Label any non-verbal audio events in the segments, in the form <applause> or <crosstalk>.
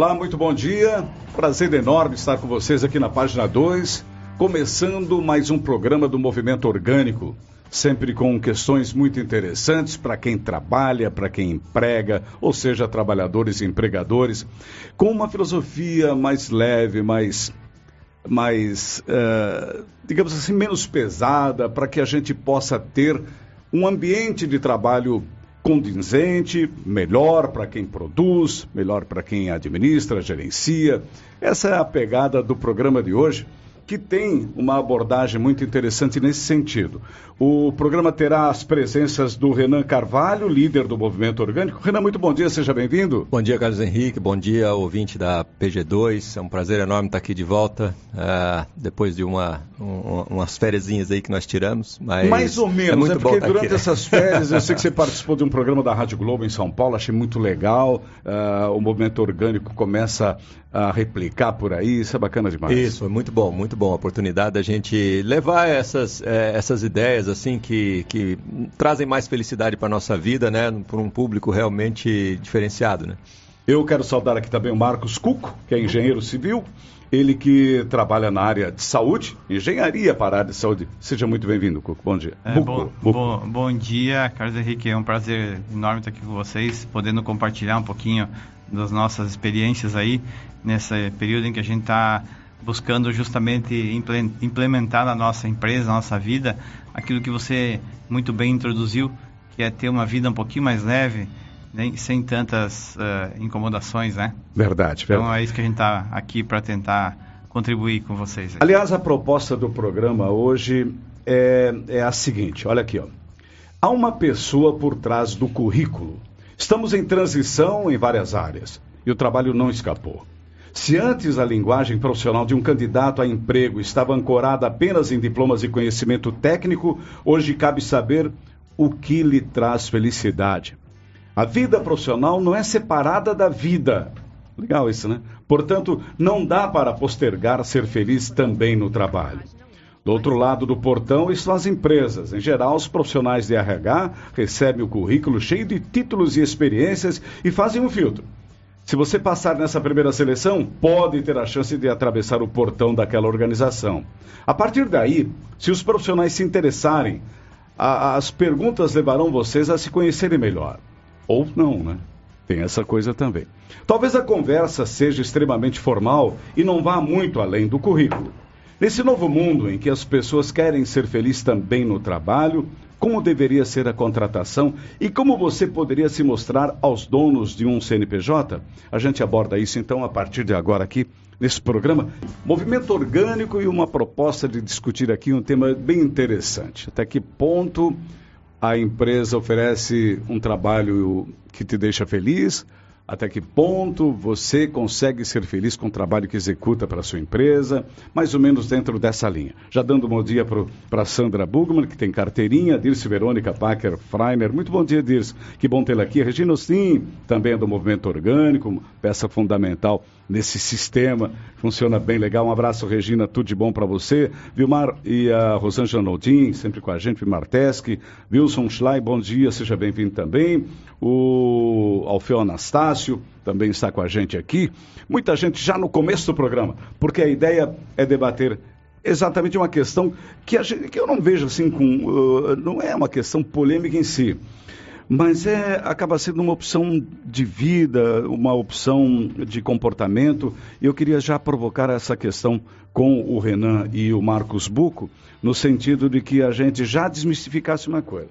Olá, muito bom dia. Prazer enorme estar com vocês aqui na página 2, começando mais um programa do Movimento Orgânico, sempre com questões muito interessantes para quem trabalha, para quem emprega, ou seja, trabalhadores e empregadores, com uma filosofia mais leve, mais mais, uh, digamos assim, menos pesada, para que a gente possa ter um ambiente de trabalho condizente, melhor para quem produz, melhor para quem administra, gerencia. Essa é a pegada do programa de hoje que tem uma abordagem muito interessante nesse sentido. O programa terá as presenças do Renan Carvalho, líder do movimento orgânico. Renan, muito bom dia, seja bem-vindo. Bom dia, Carlos Henrique, bom dia, ouvinte da PG2. É um prazer enorme estar aqui de volta, uh, depois de uma, um, umas férias aí que nós tiramos. Mas Mais ou menos, é, é porque durante aqui. essas férias, eu sei que você participou de um programa da Rádio Globo em São Paulo, achei muito legal. Uh, o movimento orgânico começa a replicar por aí, isso é bacana demais. Isso, é muito bom, muito bom a oportunidade da gente levar essas, é, essas ideias assim que, que trazem mais felicidade para a nossa vida, né, para um público realmente diferenciado, né. Eu quero saudar aqui também o Marcos Cuco, que é engenheiro civil, ele que trabalha na área de saúde, engenharia para a área de saúde. Seja muito bem-vindo, Cuco. Bom dia. É, bom, bom, bom, dia, Carlos Henrique. É um prazer enorme estar aqui com vocês, podendo compartilhar um pouquinho das nossas experiências aí nesse período em que a gente está buscando justamente implementar na nossa empresa, na nossa vida, aquilo que você muito bem introduziu, que é ter uma vida um pouquinho mais leve, né, sem tantas uh, incomodações, né? Verdade, verdade. Então é isso que a gente está aqui para tentar contribuir com vocês. Aliás, a proposta do programa hoje é, é a seguinte, olha aqui, ó. Há uma pessoa por trás do currículo. Estamos em transição em várias áreas e o trabalho não escapou. Se antes a linguagem profissional de um candidato a emprego estava ancorada apenas em diplomas e conhecimento técnico, hoje cabe saber o que lhe traz felicidade. A vida profissional não é separada da vida. Legal isso, né? Portanto, não dá para postergar ser feliz também no trabalho. Do outro lado do portão estão as empresas. Em geral, os profissionais de RH recebem o currículo cheio de títulos e experiências e fazem um filtro. Se você passar nessa primeira seleção, pode ter a chance de atravessar o portão daquela organização. A partir daí, se os profissionais se interessarem, a, as perguntas levarão vocês a se conhecerem melhor. Ou não, né? Tem essa coisa também. Talvez a conversa seja extremamente formal e não vá muito além do currículo. Nesse novo mundo em que as pessoas querem ser felizes também no trabalho, como deveria ser a contratação e como você poderia se mostrar aos donos de um CNPJ? A gente aborda isso então a partir de agora aqui nesse programa. Movimento orgânico e uma proposta de discutir aqui um tema bem interessante. Até que ponto a empresa oferece um trabalho que te deixa feliz? Até que ponto você consegue ser feliz com o trabalho que executa para a sua empresa, mais ou menos dentro dessa linha. Já dando bom dia para Sandra Bugman, que tem carteirinha, Dirce Verônica Packer Freiner. Muito bom dia, Dirce. Que bom tê-la aqui. Regina Sim, também é do Movimento Orgânico, peça fundamental nesse sistema. Funciona bem legal. Um abraço, Regina, tudo de bom para você. Vilmar e a Rosângela Naldin, sempre com a gente, Vilmar. Wilson Schley, bom dia, seja bem-vindo também. O Alfeu Anastácio também está com a gente aqui. Muita gente já no começo do programa, porque a ideia é debater exatamente uma questão que, gente, que eu não vejo assim com. Uh, não é uma questão polêmica em si mas é, acaba sendo uma opção de vida, uma opção de comportamento. Eu queria já provocar essa questão com o Renan e o Marcos Buco, no sentido de que a gente já desmistificasse uma coisa.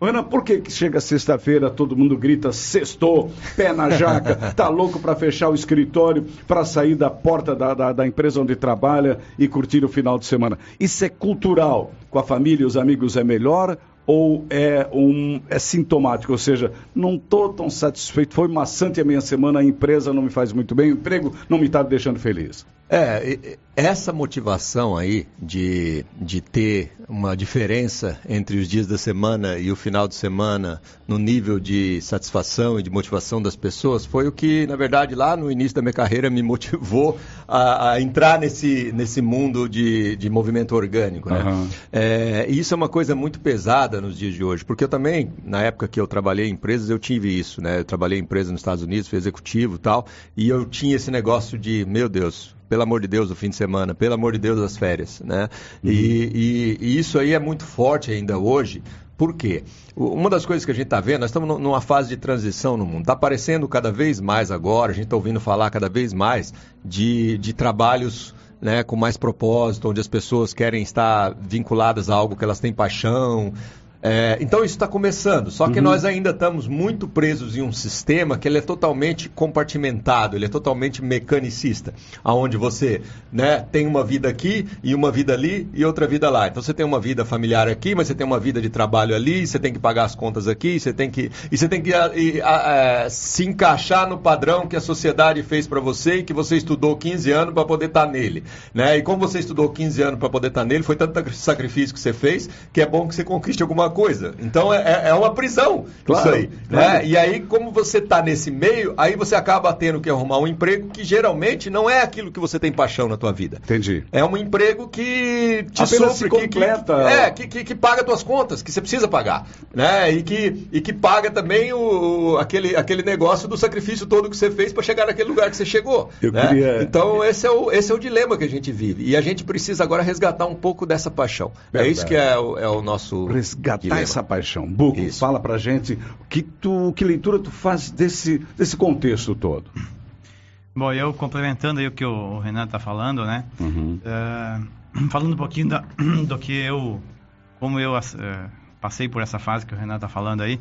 Renan, por que, que chega sexta-feira, todo mundo grita sextou, pé na jaca, <laughs> tá louco para fechar o escritório, para sair da porta da, da, da, empresa onde trabalha e curtir o final de semana? Isso é cultural. Com a família e os amigos é melhor ou é, um, é sintomático, ou seja, não estou tão satisfeito, foi maçante a minha semana, a empresa não me faz muito bem, o emprego não me está deixando feliz. É, essa motivação aí de, de ter uma diferença entre os dias da semana e o final de semana no nível de satisfação e de motivação das pessoas foi o que, na verdade, lá no início da minha carreira me motivou a, a entrar nesse, nesse mundo de, de movimento orgânico. Né? Uhum. É, e isso é uma coisa muito pesada nos dias de hoje, porque eu também, na época que eu trabalhei em empresas, eu tive isso. Né? Eu trabalhei em empresas nos Estados Unidos, fui executivo e tal, e eu tinha esse negócio de, meu Deus, pelo amor de Deus, o fim de semana, pelo amor de Deus, as férias, né? Uhum. E, e, e, isso aí é muito forte ainda hoje. Por quê? Uma das coisas que a gente está vendo, nós estamos numa fase de transição no mundo. Está aparecendo cada vez mais agora, a gente está ouvindo falar cada vez mais de, de trabalhos né, com mais propósito, onde as pessoas querem estar vinculadas a algo que elas têm paixão, é, então isso está começando, só que uhum. nós ainda estamos muito presos em um sistema que ele é totalmente compartimentado, ele é totalmente mecanicista, aonde você né, tem uma vida aqui e uma vida ali e outra vida lá. Então você tem uma vida familiar aqui, mas você tem uma vida de trabalho ali, você tem que pagar as contas aqui, você tem que e você tem que e, a, a, se encaixar no padrão que a sociedade fez para você e que você estudou 15 anos para poder estar tá nele, né? E como você estudou 15 anos para poder estar tá nele, foi tanto sacrifício que você fez que é bom que você conquiste alguma coisa. Então é, é, é uma prisão claro, isso aí. Claro. Né? E aí, como você está nesse meio, aí você acaba tendo que arrumar um emprego que geralmente não é aquilo que você tem paixão na tua vida. Entendi. É um emprego que te Apenas supre, que, completa. Que, é, que, que, que paga tuas contas, que você precisa pagar. Né? E, que, e que paga também o, aquele, aquele negócio do sacrifício todo que você fez para chegar naquele lugar que você chegou. Né? queria... Então, esse é, o, esse é o dilema que a gente vive. E a gente precisa agora resgatar um pouco dessa paixão. Verdade. É isso que é o, é o nosso. Resgatar dilema. essa paixão. Buco, Isso. fala pra gente que, tu, que leitura tu faz desse, desse contexto todo. Bom, eu complementando aí o que o Renato está falando, né? Uhum. Uh, <clears throat> falando um pouquinho da, <clears throat> do que eu, como eu uh, passei por essa fase que o Renato está falando aí,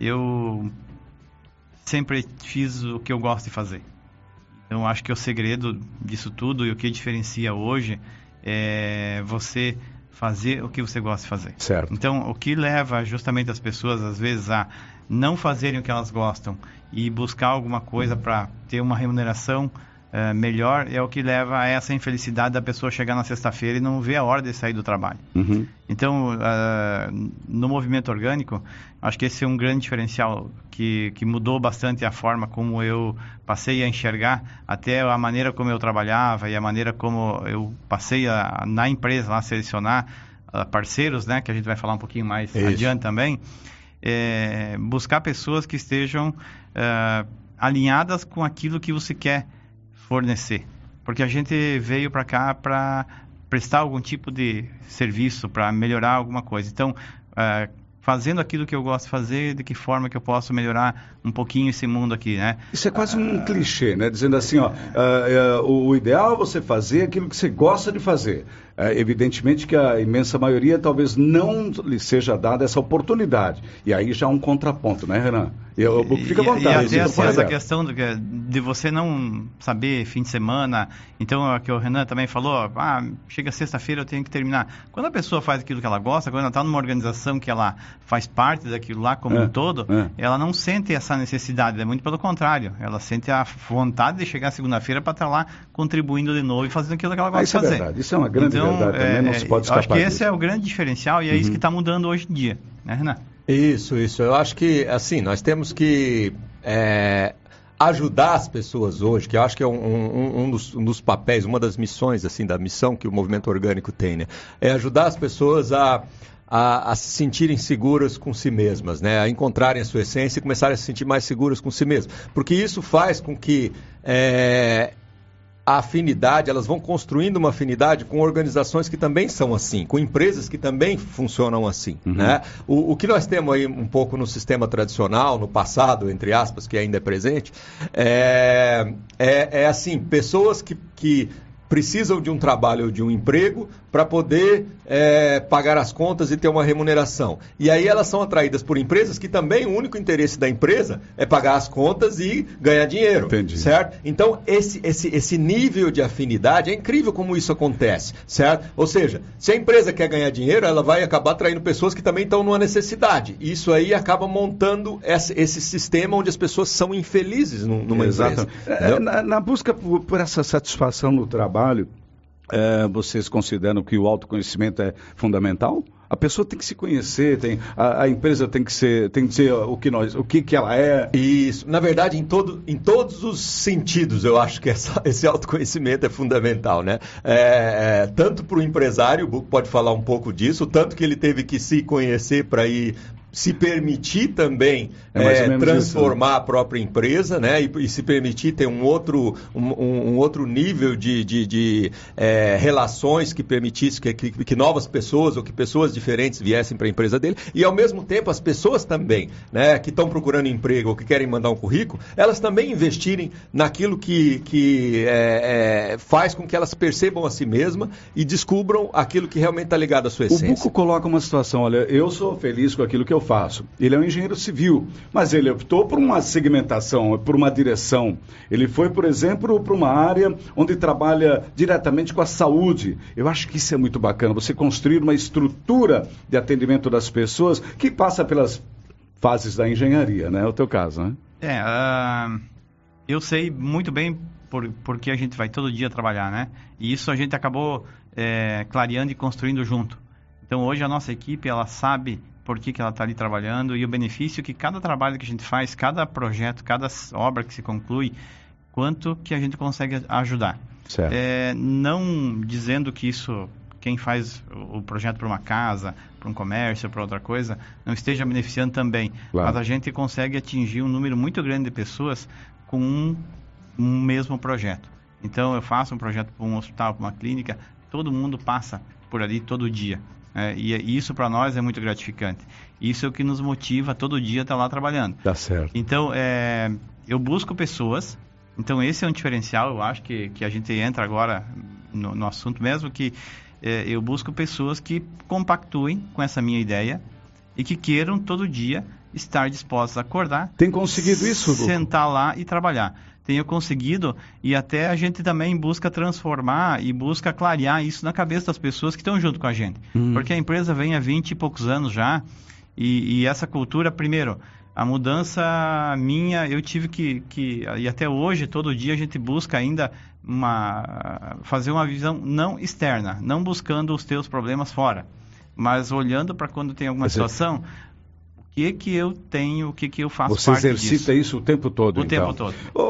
eu sempre fiz o que eu gosto de fazer. Então, acho que o segredo disso tudo e o que diferencia hoje é você fazer o que você gosta de fazer. Certo. Então, o que leva justamente as pessoas, às vezes, a não fazerem o que elas gostam e buscar alguma coisa para ter uma remuneração uh, melhor é o que leva a essa infelicidade da pessoa chegar na sexta-feira e não ver a hora de sair do trabalho. Uhum. Então, uh, no movimento orgânico, acho que esse é um grande diferencial que, que mudou bastante a forma como eu passei a enxergar, até a maneira como eu trabalhava e a maneira como eu passei a, na empresa a selecionar uh, parceiros, né, que a gente vai falar um pouquinho mais Isso. adiante também, é, buscar pessoas que estejam uh, alinhadas com aquilo que você quer fornecer. Porque a gente veio para cá para prestar algum tipo de serviço, para melhorar alguma coisa. Então, uh, fazendo aquilo que eu gosto de fazer, de que forma que eu posso melhorar um pouquinho esse mundo aqui, né? Isso é quase um clichê, né? Dizendo assim, ó, uh, uh, o ideal é você fazer aquilo que você gosta de fazer. É, evidentemente que a imensa maioria talvez não lhe seja dada essa oportunidade. E aí já é um contraponto, né, Renan? Eu, eu, fica à vontade. E, e até essa questão de, de, você não saber fim de semana. Então, é que o Renan também falou, ah, chega sexta-feira eu tenho que terminar. Quando a pessoa faz aquilo que ela gosta, quando ela está numa organização que ela faz parte daquilo lá como é, um todo, é. ela não sente essa necessidade, é muito pelo contrário. Ela sente a vontade de chegar segunda-feira para estar tá lá contribuindo de novo e fazendo aquilo que ela gosta ah, de fazer. É verdade. Isso é uma grande então, então, também é, não se pode escapar Acho que esse disso. é o grande diferencial e é uhum. isso que está mudando hoje em dia, né, Renan? Isso, isso. Eu acho que, assim, nós temos que é, ajudar as pessoas hoje, que eu acho que é um, um, um, dos, um, dos, papéis, uma das missões, assim, da missão que o movimento orgânico tem, né? É ajudar as pessoas a, a, a, se sentirem seguras com si mesmas, né? A encontrarem a sua essência e começarem a se sentir mais seguras com si mesmas. Porque isso faz com que é, a afinidade, elas vão construindo uma afinidade com organizações que também são assim, com empresas que também funcionam assim. Uhum. Né? O, o, que nós temos aí um pouco no sistema tradicional, no passado, entre aspas, que ainda é presente, é, é, é assim, pessoas que, que precisam de um trabalho ou de um emprego para poder é, pagar as contas e ter uma remuneração. E aí elas são atraídas por empresas que também o único interesse da empresa é pagar as contas e ganhar dinheiro. Entendi. Certo? Então, esse, esse, esse nível de afinidade, é incrível como isso acontece, certo? Ou seja, se a empresa quer ganhar dinheiro, ela vai acabar atraindo pessoas que também estão numa necessidade. Isso aí acaba montando esse, esse sistema onde as pessoas são infelizes numa Exato. empresa. É, na, na, busca por, por essa satisfação no trabalho, é, vocês consideram que o autoconhecimento é fundamental? A pessoa tem que se conhecer, tem, a, a, empresa tem que ser, tem que ser o que nós, o que, que ela é. Isso. Na verdade, em, todo, em todos os sentidos, eu acho que essa, <laughs> esse autoconhecimento é fundamental, né? É, é, tanto para o empresário, o Buco pode falar um pouco disso, tanto que ele teve que se conhecer para ir se permitir também é é, transformar isso, né? a própria empresa, né? E, e, se permitir ter um outro, um, um outro nível de, de, de é, relações que permitisse que, que, que, novas pessoas ou que pessoas diferentes viessem para a empresa dele. E ao mesmo tempo as pessoas também, né? Que estão procurando emprego ou que querem mandar um currículo, elas também investirem naquilo que, que é, faz com que elas percebam a si mesmas e descubram aquilo que realmente está ligado à sua essência. O Buco coloca uma situação, olha, eu sou feliz com aquilo que eu eu faço. Ele é um engenheiro civil, mas ele optou por uma segmentação, por uma direção. Ele foi, por exemplo, para uma área onde trabalha diretamente com a saúde. Eu acho que isso é muito bacana, você construir uma estrutura de atendimento das pessoas que passa pelas fases da engenharia, né? É o teu caso, né? É, uh, eu sei muito bem por, porque a gente vai todo dia trabalhar, né? E isso a gente acabou é, clareando e construindo junto. Então hoje a nossa equipe ela sabe por que, que ela está ali trabalhando e o benefício que cada trabalho que a gente faz, cada projeto, cada obra que se conclui, quanto que a gente consegue ajudar. É, não dizendo que isso, quem faz o projeto para uma casa, para um comércio, para outra coisa, não esteja beneficiando também. Claro. Mas a gente consegue atingir um número muito grande de pessoas com um, um mesmo projeto. Então, eu faço um projeto para um hospital, para uma clínica, todo mundo passa por ali todo dia. É, e isso para nós é muito gratificante. Isso é o que nos motiva todo dia a estar tá lá trabalhando. Tá certo. Então, é, eu busco pessoas. Então, esse é um diferencial. Eu acho que, que a gente entra agora no, no assunto mesmo, que é, eu busco pessoas que compactuem com essa minha ideia e que queiram todo dia estar dispostos a acordar. Tem conseguido isso? Sentar lá e trabalhar tenha conseguido e até a gente também busca transformar e busca clarear isso na cabeça das pessoas que estão junto com a gente. Uhum. Porque a empresa vem há 20 e poucos anos já e, e, essa cultura, primeiro, a mudança minha, eu tive que, que, e até hoje, todo dia a gente busca ainda uma, fazer uma visão não externa, não buscando os teus problemas fora, mas olhando para quando tem alguma situação, que que eu tenho, o que que eu faço Você exercita disso. isso o tempo todo, O então. tempo todo. Ô,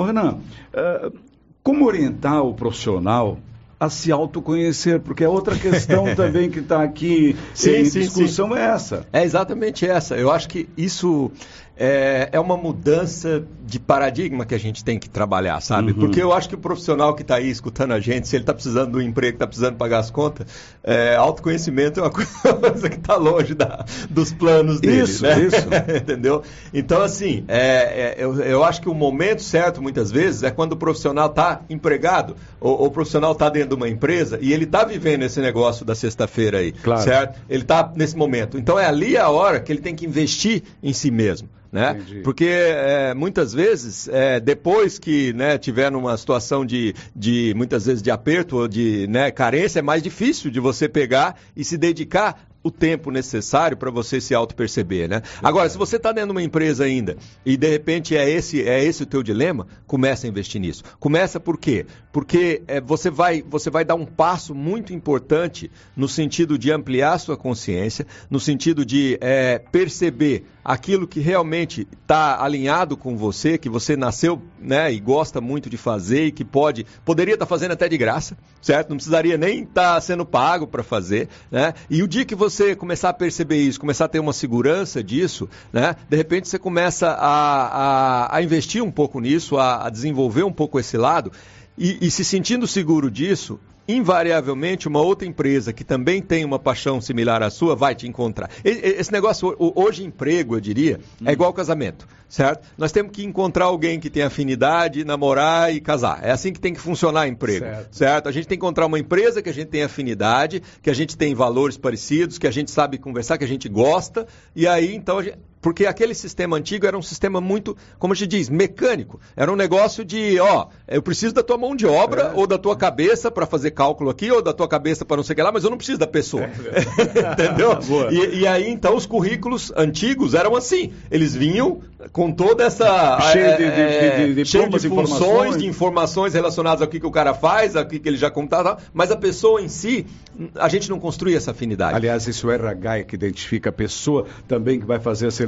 ô, Renan, uh, como orientar o profissional a se autoconhecer, porque é outra questão <laughs> também que está aqui sim, em sim, discussão sim. é essa. É exatamente essa. Eu acho que isso é, é uma mudança de paradigma que a gente tem que trabalhar, sabe? Uhum. Porque eu acho que o profissional que está aí escutando a gente, se ele está precisando do emprego, está precisando pagar as contas, é, autoconhecimento é uma <laughs> coisa que está longe da, dos planos dele. Isso, né? isso. <laughs> Entendeu? Então, assim, é, é, eu, eu acho que o momento certo, muitas vezes, é quando o profissional está empregado, ou, ou, o profissional está dentro de uma empresa e ele está vivendo esse negócio da sexta-feira aí, claro. certo? Ele está nesse momento. Então, é ali a hora que ele tem que investir em si mesmo. Né? Porque é, muitas vezes, é, depois que né, tiver numa situação de, de, muitas vezes, de aperto ou de né, carência, é mais difícil de você pegar e se dedicar o tempo necessário para você se auto-perceber, né? Agora, se você está dentro de uma empresa ainda e de repente é esse é esse o teu dilema, começa a investir nisso. Começa por quê? Porque é, você, vai, você vai dar um passo muito importante no sentido de ampliar sua consciência, no sentido de é, perceber aquilo que realmente está alinhado com você, que você nasceu né, e gosta muito de fazer e que pode, poderia estar tá fazendo até de graça, certo? Não precisaria nem estar tá sendo pago para fazer, né? E o dia que você começar a perceber isso, começar a ter uma segurança disso, né? De repente você começa a, a, a investir um pouco nisso, a, a desenvolver um pouco esse lado e, e se sentindo seguro disso, invariavelmente uma outra empresa que também tem uma paixão similar à sua vai te encontrar. Esse negócio, hoje emprego, eu diria, é igual casamento, certo? Nós temos que encontrar alguém que tem afinidade, namorar e casar. É assim que tem que funcionar emprego, certo? certo? A gente tem que encontrar uma empresa que a gente tem afinidade, que a gente tem valores parecidos, que a gente sabe conversar, que a gente gosta, e aí então a gente, porque aquele sistema antigo era um sistema muito, como a gente diz, mecânico. Era um negócio de, ó, eu preciso da tua mão de obra é. ou da tua cabeça para fazer cálculo aqui, ou da tua cabeça para não sei o que lá, mas eu não preciso da pessoa. É <laughs> Entendeu? <laughs> e, e, aí, então, os currículos antigos eram assim. Eles vinham com toda essa cheio de, é, de, de, cheio de funções, informações. de informações relacionadas ao que, que o cara faz, ao que, que ele já contava, mas a pessoa em si, a gente não construi essa afinidade. Aliás, isso é RH que identifica a pessoa também que vai fazer a seleção,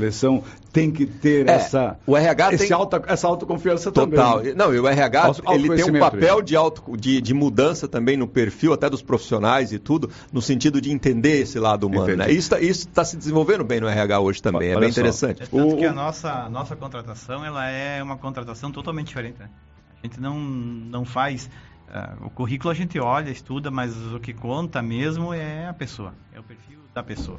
tem que ter é, essa, o RH esse tem... alta, essa autoconfiança Total. também. Não, e o RH Auto, ele tem um papel de, auto, de, de mudança também no perfil, até dos profissionais e tudo, no sentido de entender esse lado humano. Né? Isso está tá se desenvolvendo bem no RH hoje também, é Olha bem só. interessante. É tanto o... que a nossa nossa contratação ela é uma contratação totalmente diferente. Né? A gente não, não faz. Uh, o currículo a gente olha, estuda, mas o que conta mesmo é a pessoa, é o perfil da pessoa.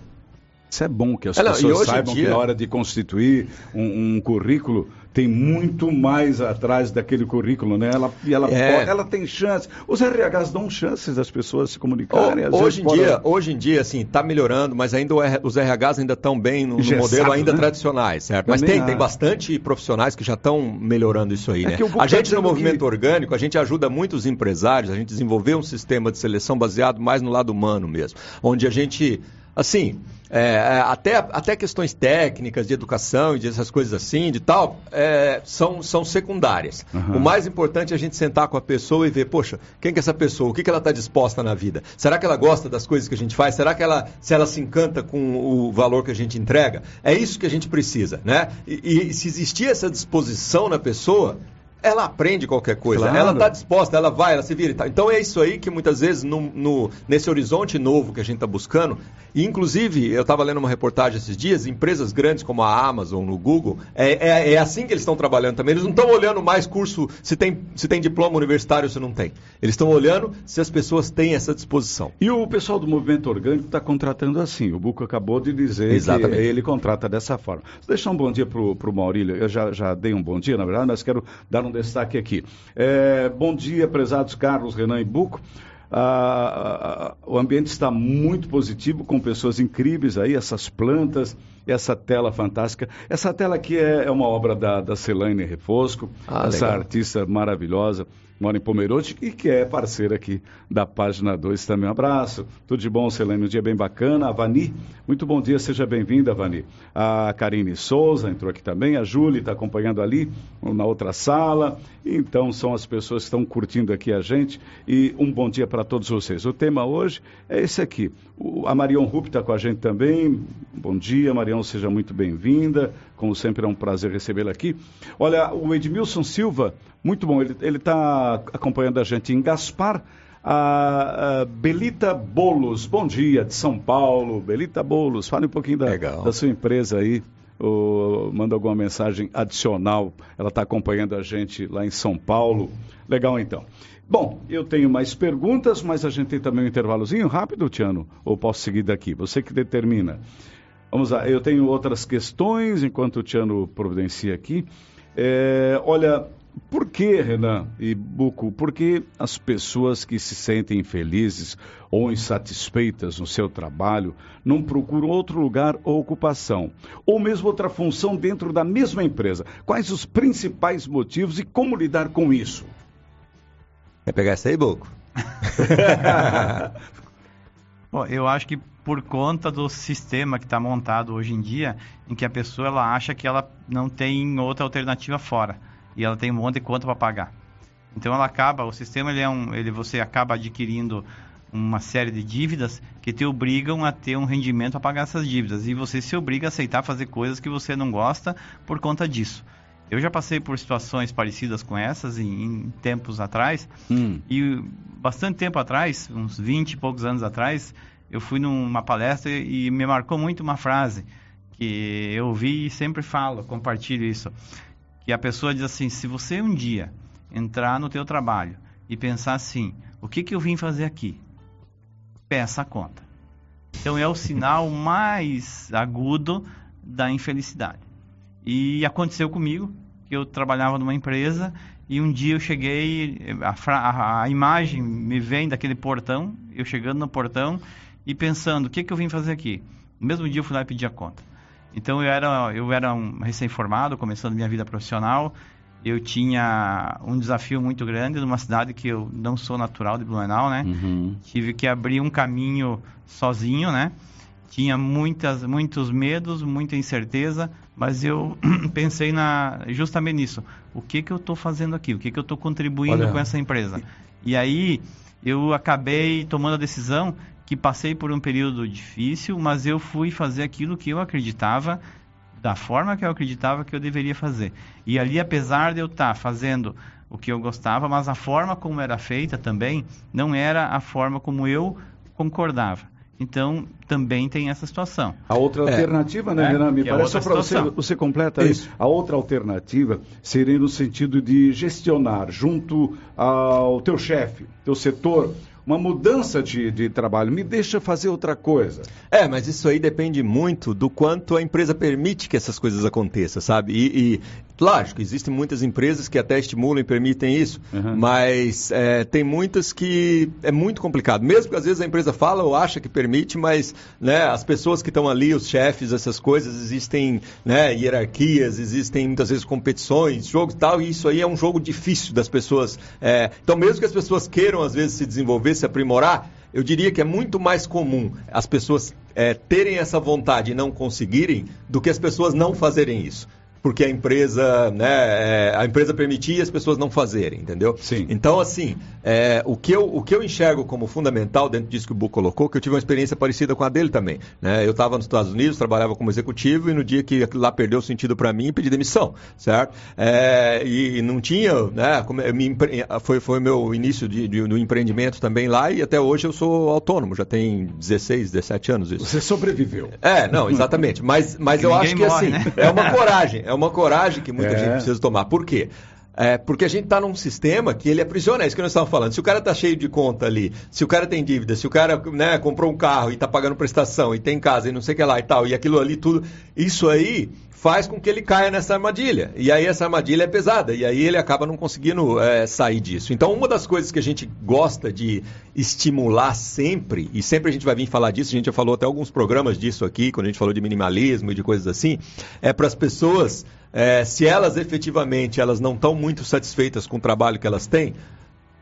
Isso é bom que as é, pessoas saibam dia... que na hora de constituir um, um currículo tem muito mais atrás daquele currículo, né? Ela, e ela, é. pode, ela tem chance. Os RHs dão chances das pessoas se comunicarem. O, hoje, em pode... dia, hoje em dia, assim, está melhorando, mas ainda os RHs ainda estão bem no, no modelo ainda né? tradicionais, certo? Também mas tem, tem bastante profissionais que já estão melhorando isso aí, é né? A gente no movimento que... orgânico, a gente ajuda muitos empresários, a gente desenvolveu um sistema de seleção baseado mais no lado humano mesmo, onde a gente assim, é, é, até, até questões técnicas de educação e dessas coisas assim, de tal, é, são, são secundárias. Uhum. O mais importante é a gente sentar com a pessoa e ver, poxa, quem que é essa pessoa? O que, que ela está disposta na vida? Será que ela gosta das coisas que a gente faz? Será que ela, se ela se encanta com o valor que a gente entrega? É isso que a gente precisa, né? E, e se existir essa disposição na pessoa, ela aprende qualquer coisa, claro. ela está disposta, ela vai, ela se vira e tal. Então é isso aí que muitas vezes no, no nesse horizonte novo que a gente está buscando, e inclusive eu estava lendo uma reportagem esses dias, empresas grandes como a Amazon, no Google, é, é, é assim que eles estão trabalhando também. Eles não estão olhando mais curso se tem, se tem diploma universitário ou se não tem. Eles estão olhando se as pessoas têm essa disposição. E o pessoal do movimento orgânico está contratando assim. O Buco acabou de dizer Exatamente. que ele contrata dessa forma. Vou deixar um bom dia para o Maurílio. Eu já, já dei um bom dia, na verdade, mas quero dar um um destaque aqui. É, bom dia, prezados Carlos, Renan e Buco. Ah, o ambiente está muito positivo, com pessoas incríveis aí, essas plantas, essa tela fantástica. Essa tela aqui é, é uma obra da, da Celaine Refosco, ah, essa legal. artista maravilhosa mora em Pomerode e que é parceira aqui da página 2 também. Um abraço, tudo de bom, Selene, um dia bem bacana. A Vani, muito bom dia, seja bem-vinda, Vani. A Karine Souza entrou aqui também, a Júlia está acompanhando ali na outra sala. Então, são as pessoas que estão curtindo aqui a gente e um bom dia para todos vocês. O tema hoje é esse aqui. A Marion Rupp está com a gente também. Bom dia, Marion, seja muito bem-vinda. Como sempre, é um prazer recebê-la aqui. Olha, o Edmilson Silva, muito bom, ele está acompanhando a gente em Gaspar. A, a, Belita Bolos, bom dia, de São Paulo. Belita Bolos, fale um pouquinho da, da sua empresa aí. Ou manda alguma mensagem adicional. Ela está acompanhando a gente lá em São Paulo. Legal, então. Bom, eu tenho mais perguntas, mas a gente tem também um intervalozinho rápido, Tiano? Ou posso seguir daqui? Você que determina. Vamos lá, eu tenho outras questões enquanto o Tiano providencia aqui. É, olha, por que, Renan e Buco, por que as pessoas que se sentem infelizes ou insatisfeitas no seu trabalho não procuram outro lugar ou ocupação? Ou mesmo outra função dentro da mesma empresa? Quais os principais motivos e como lidar com isso? Quer pegar essa aí, Buco? <laughs> Bom, eu acho que por conta do sistema que está montado hoje em dia, em que a pessoa ela acha que ela não tem outra alternativa fora e ela tem um monte de conta para pagar. Então ela acaba, o sistema ele é um, ele você acaba adquirindo uma série de dívidas que te obrigam a ter um rendimento para pagar essas dívidas e você se obriga a aceitar fazer coisas que você não gosta por conta disso. Eu já passei por situações parecidas com essas em, em tempos atrás. Hum. E bastante tempo atrás, uns 20 e poucos anos atrás, eu fui numa palestra e me marcou muito uma frase que eu vi e sempre falo, compartilho isso. Que a pessoa diz assim: se você um dia entrar no teu trabalho e pensar assim, o que, que eu vim fazer aqui? Peça a conta. Então é o sinal <laughs> mais agudo da infelicidade. E aconteceu comigo, que eu trabalhava numa empresa e um dia eu cheguei, a, a, a, imagem me vem daquele portão, eu chegando no portão e pensando, o que, que eu vim fazer aqui? No mesmo dia eu fui lá e pedi a conta. Então eu era, eu era um recém-formado, começando minha vida profissional, eu tinha um desafio muito grande numa cidade que eu não sou natural de Blumenau, né? Uhum. Tive que abrir um caminho sozinho, né? Tinha muitas, muitos medos, muita incerteza, mas eu <clears throat> pensei na, justamente nisso. O que, que eu estou fazendo aqui? O que, que eu estou contribuindo Olha. com essa empresa? E aí eu acabei tomando a decisão que passei por um período difícil, mas eu fui fazer aquilo que eu acreditava, da forma que eu acreditava que eu deveria fazer. E ali, apesar de eu estar fazendo o que eu gostava, mas a forma como era feita também não era a forma como eu concordava. Então, também tem essa situação. A outra é. alternativa, né, é, Renan? Me parece, só para você, você completa isso. A outra alternativa seria no sentido de gestionar junto ao teu chefe, teu setor, uma mudança de, de trabalho, me deixa fazer outra coisa. É, mas isso aí depende muito do quanto a empresa permite que essas coisas aconteçam, sabe? E, e lógico, existem muitas empresas que até estimulam e permitem isso, uhum. mas é, tem muitas que é muito complicado. Mesmo que às vezes a empresa fala ou acha que permite, mas né, as pessoas que estão ali, os chefes, essas coisas, existem né, hierarquias, existem muitas vezes competições, jogos e tal, e isso aí é um jogo difícil das pessoas. É, então, mesmo que as pessoas queiram às vezes se desenvolver, desenvolver, se aprimorar, eu diria que é muito mais comum as pessoas é, terem essa vontade e não conseguirem do que as pessoas não fazerem isso porque a empresa, né, é, a empresa permitia e as pessoas não fazerem, entendeu? Sim. Então, assim, é, o, que eu, o que eu enxergo como fundamental dentro disso que o Bu colocou, que eu tive uma experiência parecida com a dele também. Né? Eu estava nos Estados Unidos, trabalhava como executivo e no dia que lá perdeu sentido para mim, pedi demissão, certo? É, e não tinha, né, me, foi, foi meu início de, de, do empreendimento também lá e até hoje eu sou autônomo, já tem 16, 17 anos isso. Você sobreviveu. É, não, exatamente. Mas, mas eu acho que morre, assim, né? é uma coragem, <laughs> é uma coragem que muita é. gente precisa tomar. Por quê? É, porque a gente está num sistema que ele aprisiona, é isso que nós estávamos falando. Se o cara está cheio de conta ali, se o cara tem dívida, se o cara né, comprou um carro e está pagando prestação e tem casa e não sei o que lá e tal, e aquilo ali tudo, isso aí faz com que ele caia nessa armadilha. E aí essa armadilha é pesada, e aí ele acaba não conseguindo é, sair disso. Então, uma das coisas que a gente gosta de estimular sempre, e sempre a gente vai vir falar disso, a gente já falou até alguns programas disso aqui, quando a gente falou de minimalismo e de coisas assim, é para as pessoas, é, se elas efetivamente elas não estão muito satisfeitas com o trabalho que elas têm,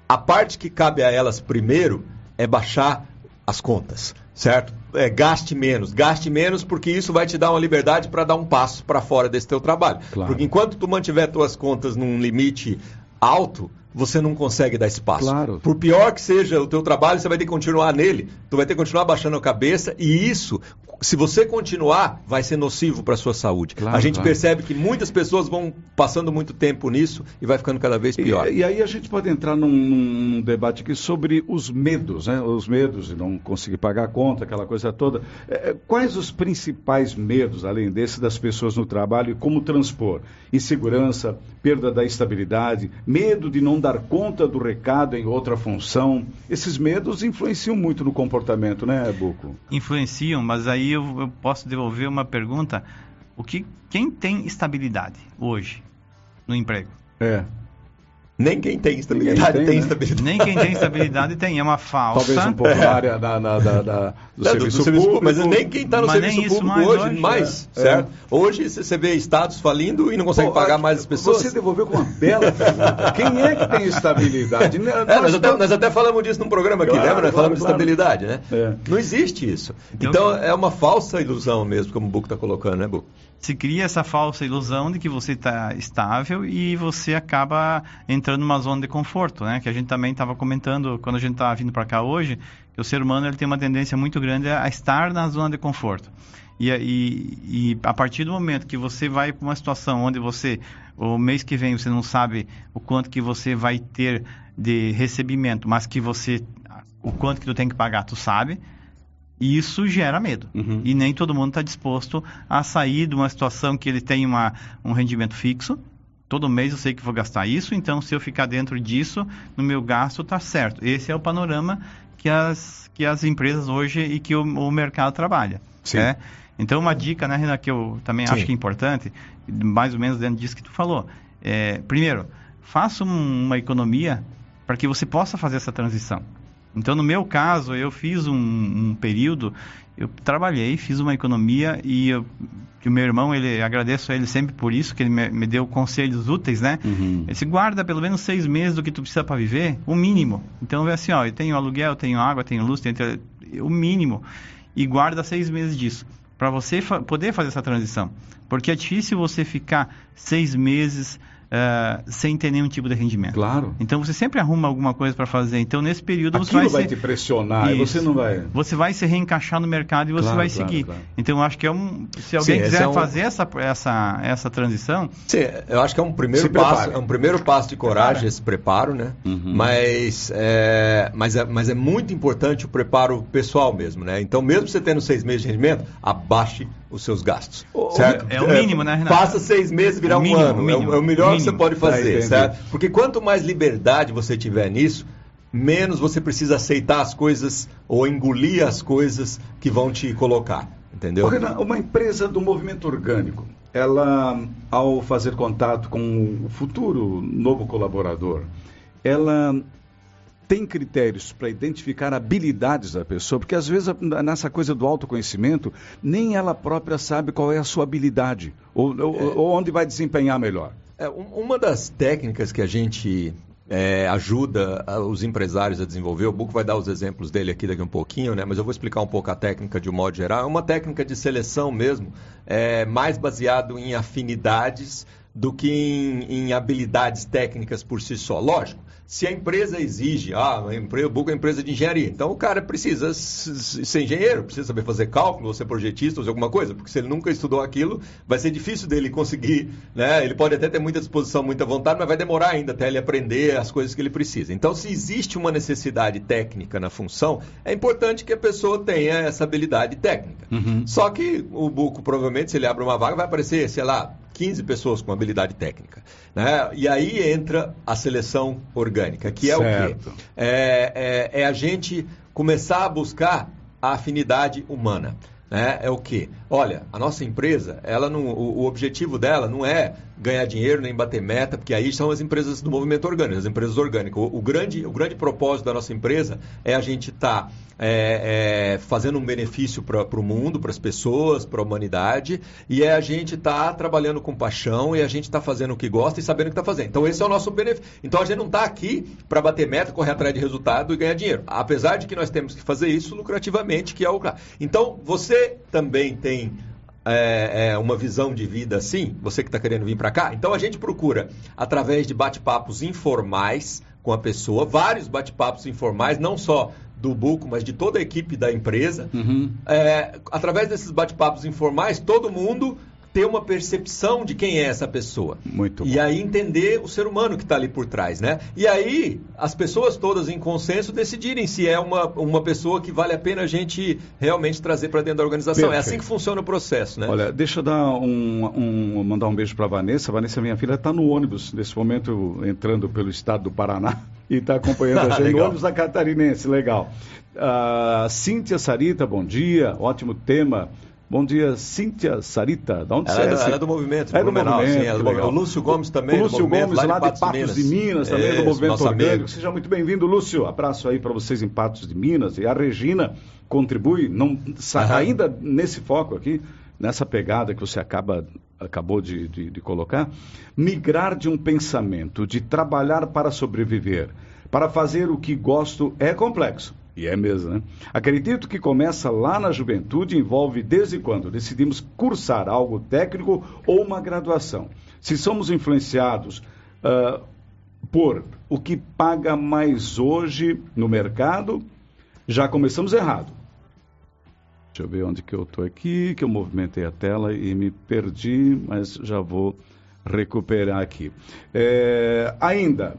a parte que cabe a elas primeiro é baixar as contas, certo? É, gaste menos, gaste menos porque isso vai te dar uma liberdade para dar um passo para fora desse teu trabalho. Claro. Porque enquanto tu mantiver tuas contas num limite alto, você não consegue dar espaço. Claro. Por pior que seja o teu trabalho, você vai ter que continuar nele. Tu vai ter que continuar baixando a cabeça e isso, se você continuar, vai ser nocivo para a sua saúde. Claro, a gente claro. percebe que muitas pessoas vão passando muito tempo nisso e vai ficando cada vez pior. E, e aí a gente pode entrar num, num, debate aqui sobre os medos, né? Os medos de não conseguir pagar a conta, aquela coisa toda. É, é quais os principais medos, além desse, das pessoas no trabalho e como transpor? Insegurança, perda da estabilidade, medo de não dar conta do recado em outra função. Esses medos influenciam muito no comportamento, né, Buco? Influenciam, mas aí eu, eu posso devolver uma pergunta. O que, quem tem estabilidade hoje no emprego? É. Nem quem tem estabilidade tem, tem né? estabilidade. Nem quem tem estabilidade tem, é uma <laughs> falsa. Talvez um pouco na área da, da, da, da do, <laughs> é, serviço, do, serviço público, Mas nem quem está no mas serviço público mais hoje, hoje mais, é. certo? É. Hoje você vê estados falindo e não consegue Pô, pagar mais as pessoas. Você devolveu com uma <laughs> bela pergunta. quem é que tem estabilidade? É, nós, nós, até, nós, até, falamos disso num programa aqui, claro, lembra? Nós falamos claro. de estabilidade, né? É. Não existe isso. Então, então, é uma falsa ilusão mesmo, como o Buco está colocando, né, Buco? Se cria essa falsa ilusão de que você está estável e você acaba entrando numa zona de conforto, né? Que a gente também estava comentando quando a gente estava vindo para cá hoje, que o ser humano ele tem uma tendência muito grande a estar na zona de conforto. E, e, e a partir do momento que você vai para uma situação onde você, o mês que vem, você não sabe o quanto que você vai ter de recebimento, mas que você, o quanto que tu tem que pagar, tu sabe, e isso gera medo. Uhum. E nem todo mundo está disposto a sair de uma situação que ele tem uma, um rendimento fixo. Todo mês eu sei que vou gastar isso, então se eu ficar dentro disso, no meu gasto está certo. Esse é o panorama que as, que as empresas hoje e que o, o mercado trabalha. Sim. Né? Então, uma dica, né, Renan, que eu também Sim. acho que é importante, mais ou menos dentro disso que tu falou. É, primeiro, faça um, uma economia para que você possa fazer essa transição. Então, no meu caso, eu fiz um, um período, eu trabalhei, fiz uma economia e eu, o meu irmão, ele agradeço a ele sempre por isso, que ele me, me deu conselhos úteis, né? Uhum. Ele se guarda pelo menos seis meses do que tu precisa para viver, o mínimo. Então, vê assim, ó, eu tenho aluguel, tenho água, tenho luz, tenho o mínimo e guarda seis meses disso. para você fa poder fazer essa transição. Porque é difícil você ficar seis meses uh, sem ter nenhum tipo de rendimento. Claro. Então você sempre arruma alguma coisa para fazer. Então nesse período Aquilo você vai, vai se... te pressionar, Isso. você não vai. Você vai se reencaixar no mercado e você claro, vai claro, seguir. Claro. Então eu acho que é um. Se alguém Sim, quiser é um... fazer essa, essa, essa transição. Sim, eu acho que é um primeiro passo, é um primeiro passo de coragem esse preparo, né? Uhum. Mas, é, mas, é, mas é muito importante o preparo pessoal mesmo, né? Então, mesmo você tendo seis meses de rendimento, abaixe os seus gastos. O, certo? É o mínimo, né, Renato? Passa seis meses virar o mínimo, um ano. Mínimo, é, o, melhor que você pode fazer, certo? Porque quanto mais liberdade você tiver nisso, menos você precisa aceitar as coisas ou engolir as coisas que vão te colocar. Entendeu? Renato, uma empresa do movimento orgânico, ela, ao fazer contato com o futuro novo colaborador, ela tem critérios para identificar habilidades da pessoa, porque às vezes nessa coisa do autoconhecimento, nem ela própria sabe qual é a sua habilidade, ou, é. ou, onde vai desempenhar melhor. É, uma das técnicas que a gente é, ajuda os empresários a desenvolver. O Buco vai dar os exemplos dele aqui daqui a um pouquinho, né? mas eu vou explicar um pouco a técnica de um modo geral. É uma técnica de seleção mesmo, é, mais baseado em afinidades do que em, em, habilidades técnicas por si só. Lógico, se a empresa exige, ah, a empresa, o Buco é empresa de engenharia, então o cara precisa ser engenheiro, precisa saber fazer cálculo, ou ser projetista, ou ser alguma coisa, porque se ele nunca estudou aquilo, vai ser difícil dele conseguir, né? Ele pode até ter muita disposição, muita vontade, mas vai demorar ainda até ele aprender as coisas que ele precisa. Então, se existe uma necessidade técnica na função, é importante que a pessoa tenha essa habilidade técnica. Uhum. Só que o Buco, provavelmente, se ele abre uma vaga, vai aparecer, sei lá, 15 pessoas com habilidade técnica. Né? E aí entra a seleção orgânica, que é certo. o quê? É, é, é, a gente começar a buscar a afinidade humana. Né? É o quê? Olha, a nossa empresa, ela não, o, o objetivo dela não é ganhar dinheiro nem bater meta, porque aí são as empresas do movimento orgânico, as empresas orgânicas. O, o grande, o grande propósito da nossa empresa é a gente estar tá, é, é, fazendo um benefício para o mundo, para as pessoas, para a humanidade, e é a gente tá trabalhando com paixão e a gente está fazendo o que gosta e sabendo o que está fazendo. Então, esse é o nosso benefício. Então, a gente não está aqui para bater meta, correr atrás de resultado e ganhar dinheiro. Apesar de que nós temos que fazer isso lucrativamente, que é o. Então, você também tem é, é, uma visão de vida assim, você que está querendo vir para cá, então a gente procura, através de bate-papos informais com a pessoa, vários bate-papos informais, não só do Buco, mas de toda a equipe da empresa. Uhum. É, através desses bate-papos informais, todo mundo ter uma percepção de quem é essa pessoa. Muito e bom. aí entender o ser humano que está ali por trás, né? E aí as pessoas todas em consenso decidirem se é uma, uma pessoa que vale a pena a gente realmente trazer para dentro da organização. Perfeito. É assim que funciona o processo, né? Olha, deixa eu dar um, um mandar um beijo para Vanessa. Vanessa, minha filha, está no ônibus nesse momento entrando pelo estado do Paraná <laughs> e está acompanhando a <laughs> gente no ônibus da Catarinense. Legal. Uh, Cíntia Sarita, bom dia. Ótimo tema. Bom dia, Cíntia Sarita. Da onde ela, você é, ela é do movimento. É do movimento. Sim, é do o Lúcio Gomes também. O Lúcio Gomes, lá, lá de Patos de Minas, de Minas também, é, do movimento orgânico. Amigo. Seja muito bem-vindo, Lúcio. Abraço aí para vocês em Patos de Minas. E a Regina contribui, não, ainda nesse foco aqui, nessa pegada que você acaba, acabou de, de, de colocar, migrar de um pensamento de trabalhar para sobreviver, para fazer o que gosto é complexo. E é mesmo, né? Acredito que começa lá na juventude e envolve desde quando decidimos cursar algo técnico ou uma graduação. Se somos influenciados uh, por o que paga mais hoje no mercado, já começamos errado. Deixa eu ver onde que eu estou aqui, que eu movimentei a tela e me perdi, mas já vou recuperar aqui. É, ainda,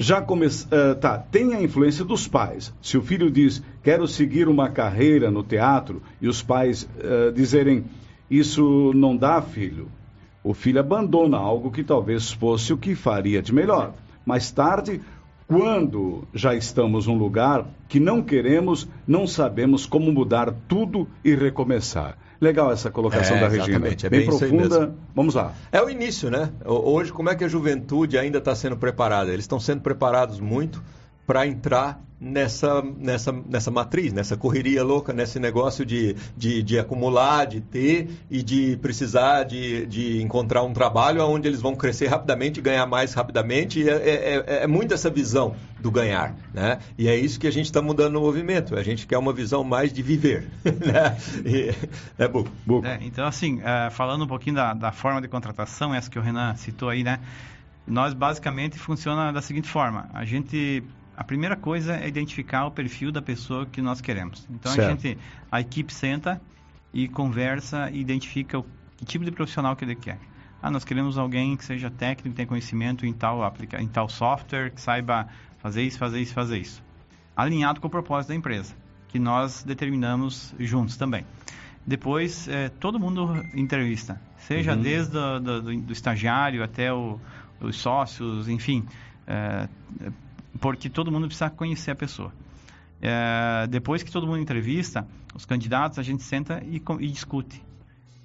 já começa, uh, tá, tem a influência dos pais. Se o filho diz, quero seguir uma carreira no teatro, e os pais uh, dizerem, isso não dá, filho, o filho abandona algo que talvez fosse o que faria de melhor. Mais tarde, quando já estamos num lugar que não queremos, não sabemos como mudar tudo e recomeçar. Legal essa colocação é, da Regina. É bem, bem profunda. Vamos lá. É o início, né? Hoje, como é que a juventude ainda está sendo preparada? Eles estão sendo preparados muito para entrar nessa, nessa, nessa matriz, nessa correria louca, nesse negócio de, de, de acumular, de ter e de precisar de, de encontrar um trabalho onde eles vão crescer rapidamente ganhar mais rapidamente. É, é, é, é muito essa visão do ganhar. Né? E é isso que a gente está mudando no movimento. A gente quer uma visão mais de viver. <laughs> né? E, é, bu, bu. É, então, assim, uh, falando um pouquinho da, da forma de contratação, essa que o Renan citou aí, né? Nós basicamente funciona da seguinte forma: a gente a primeira coisa é identificar o perfil da pessoa que nós queremos. Então certo. a gente, a equipe senta e conversa e identifica o que tipo de profissional que ele quer. Ah, nós queremos alguém que seja técnico, que tenha conhecimento em tal aplica, em tal software, que saiba fazer isso, fazer isso, fazer isso. Alinhado com o propósito da empresa, que nós determinamos juntos também. Depois, é, todo mundo entrevista, seja uhum. desde o do, do, do estagiário até o, os sócios, enfim. É, porque todo mundo precisa conhecer a pessoa. É, depois que todo mundo entrevista, os candidatos, a gente senta e, e discute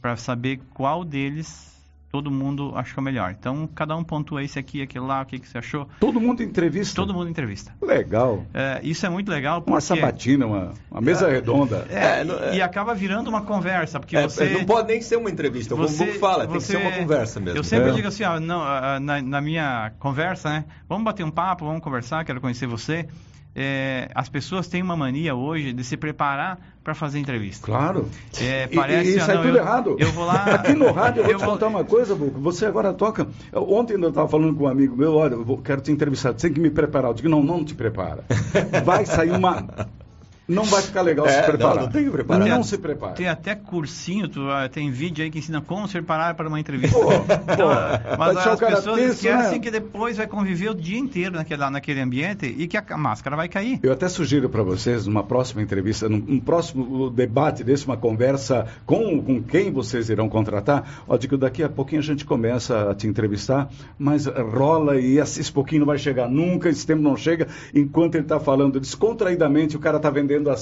para saber qual deles todo mundo achou melhor. Então, cada um pontua esse aqui, aquele lá, o que, que você achou. Todo mundo entrevista? Todo mundo entrevista. Legal. É, isso é muito legal porque... Uma sabatina, uma, uma mesa é, redonda. É, é, e acaba virando uma conversa, porque é, você... Não pode nem ser uma entrevista, como você, o Buco fala, você, tem que ser uma conversa mesmo. Eu sempre é. digo assim, ó, não, na, na minha conversa, né, vamos bater um papo, vamos conversar, quero conhecer você é, as pessoas têm uma mania hoje de se preparar para fazer entrevista. Claro. É, parece, e, isso é tudo eu, errado. Eu vou lá. Aqui no rádio, eu vou te vou... contar uma coisa, Buco. Você agora toca. Ontem eu estava falando com um amigo meu, olha, eu vou, quero te entrevistar, você tem que me preparar. Eu digo, não, não te prepara. Vai sair uma não vai ficar legal é, se preparar. Não, não tem que preparar. Não, se prepara. Tem até cursinho, tu, uh, tem vídeo aí que ensina como se preparar para uma entrevista. Pô, <laughs> então, pô, mas as pessoas tenso, esquecem né? que depois vai conviver o dia inteiro naquele, naquele ambiente e que a máscara vai cair. Eu até sugiro para vocês, numa próxima entrevista, num, num, próximo debate desse, uma conversa com, com quem vocês irão contratar, ó, digo, daqui a pouquinho a gente começa a te entrevistar, mas rola e esse pouquinho não vai chegar nunca, esse tempo não chega, enquanto ele está falando descontraidamente, o cara está vendendo a,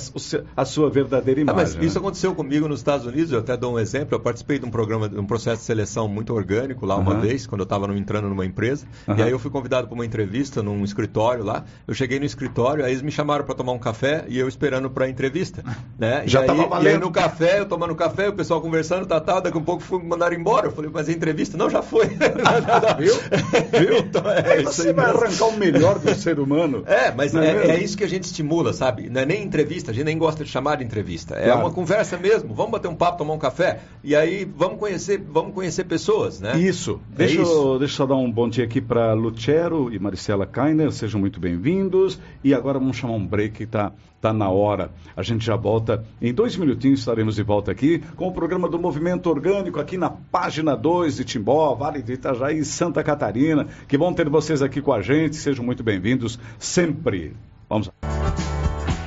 a sua verdadeira imagem. Ah, mas né? isso aconteceu comigo nos Estados Unidos, eu até dou um exemplo. Eu participei de um programa, de um processo de seleção muito orgânico lá uma vez, quando eu estava entrando numa empresa. E aí eu fui convidado para uma entrevista num escritório lá. Eu cheguei no escritório, aí eles me chamaram para tomar um café e eu esperando para a entrevista. Né? <laughs> Já estava valendo. E aí no café, eu tomando café, o pessoal conversando, tá, tá, daqui a um pouco fui mandar embora. Eu falei, mas a entrevista? Não, já foi. <laughs> <laughs> Viu? Viu? Então, é, você vai arrancar o melhor do ser humano. É, mas é, é, é, isso que a gente estimula, sabe? Não é nem entrevista, a gente nem gosta de chamar de entrevista. É claro. uma conversa mesmo. Vamos bater um papo, tomar um café e aí vamos conhecer, vamos conhecer pessoas, né? Isso. É deixa, isso. Eu, deixa eu só dar um bom dia aqui para Lucero e Maricela Kainer. Sejam muito bem-vindos. E agora vamos chamar um break está tá na hora. A gente já volta. Em dois minutinhos estaremos de volta aqui com o programa do Movimento Orgânico aqui na página 2 de Timbó, Vale de Itajaí e Santa Catarina. Que bom ter vocês aqui com a gente. Sejam muito bem-vindos sempre. Vamos lá.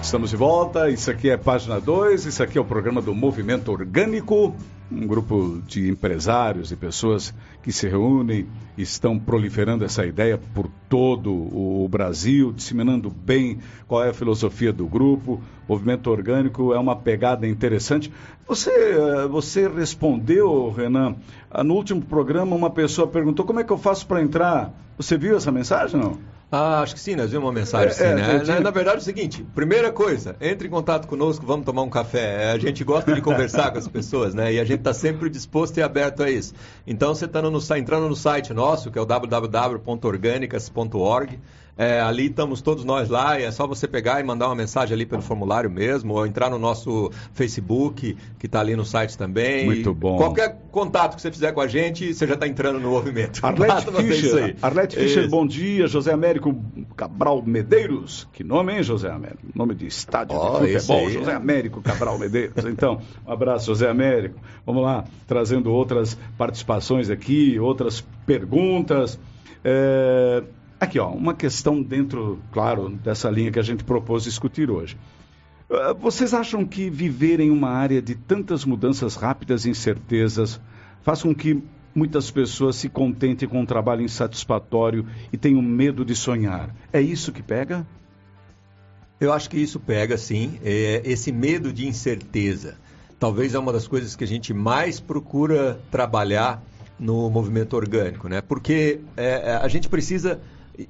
Estamos de volta, isso aqui é página 2, isso aqui é o programa do Movimento Orgânico, um grupo de empresários e pessoas que se reúnem estão proliferando essa ideia por todo o Brasil, disseminando bem qual é a filosofia do grupo. Movimento Orgânico é uma pegada interessante. Você, eh, você respondeu, Renan, ah, no último programa uma pessoa perguntou como é que eu faço para entrar. Você viu essa mensagem, não? Ah, acho que sim, nós vimos uma mensagem, é, sim, é, né? Na, na, verdade é o seguinte, primeira coisa, entre em contato conosco, vamos tomar um café. A gente gosta de conversar com as pessoas, né? E a gente está sempre disposto e aberto a isso. Então, você está entrando no site nosso, que é o www.organicas.org, é, ali estamos todos nós lá, é só você pegar e mandar uma mensagem ali pelo formulário mesmo, ou entrar no nosso Facebook, que está ali no site também. Muito bom. Qualquer contato que você fizer com a gente, você já está entrando no movimento. Arlete Fischer, Arlete Fischer bom dia. José Américo Cabral Medeiros. Que nome, hein, José Américo? Nome de estádio oh, de futebol. Aí, José é. Américo Cabral Medeiros. Então, um abraço, José Américo. Vamos lá, trazendo outras participações aqui, outras perguntas. É, Aqui, ó, uma questão dentro, claro, dessa linha que a gente propôs discutir hoje. Ah, vocês acham que viver em uma área de tantas mudanças rápidas e incertezas faz com que muitas pessoas se contentem com um trabalho insatisfatório e tenham medo de sonhar? É isso que pega? Eu acho que isso pega, sim. É esse medo de incerteza. Talvez é uma das coisas que a gente mais procura trabalhar no movimento orgânico, né? Porque é, a gente precisa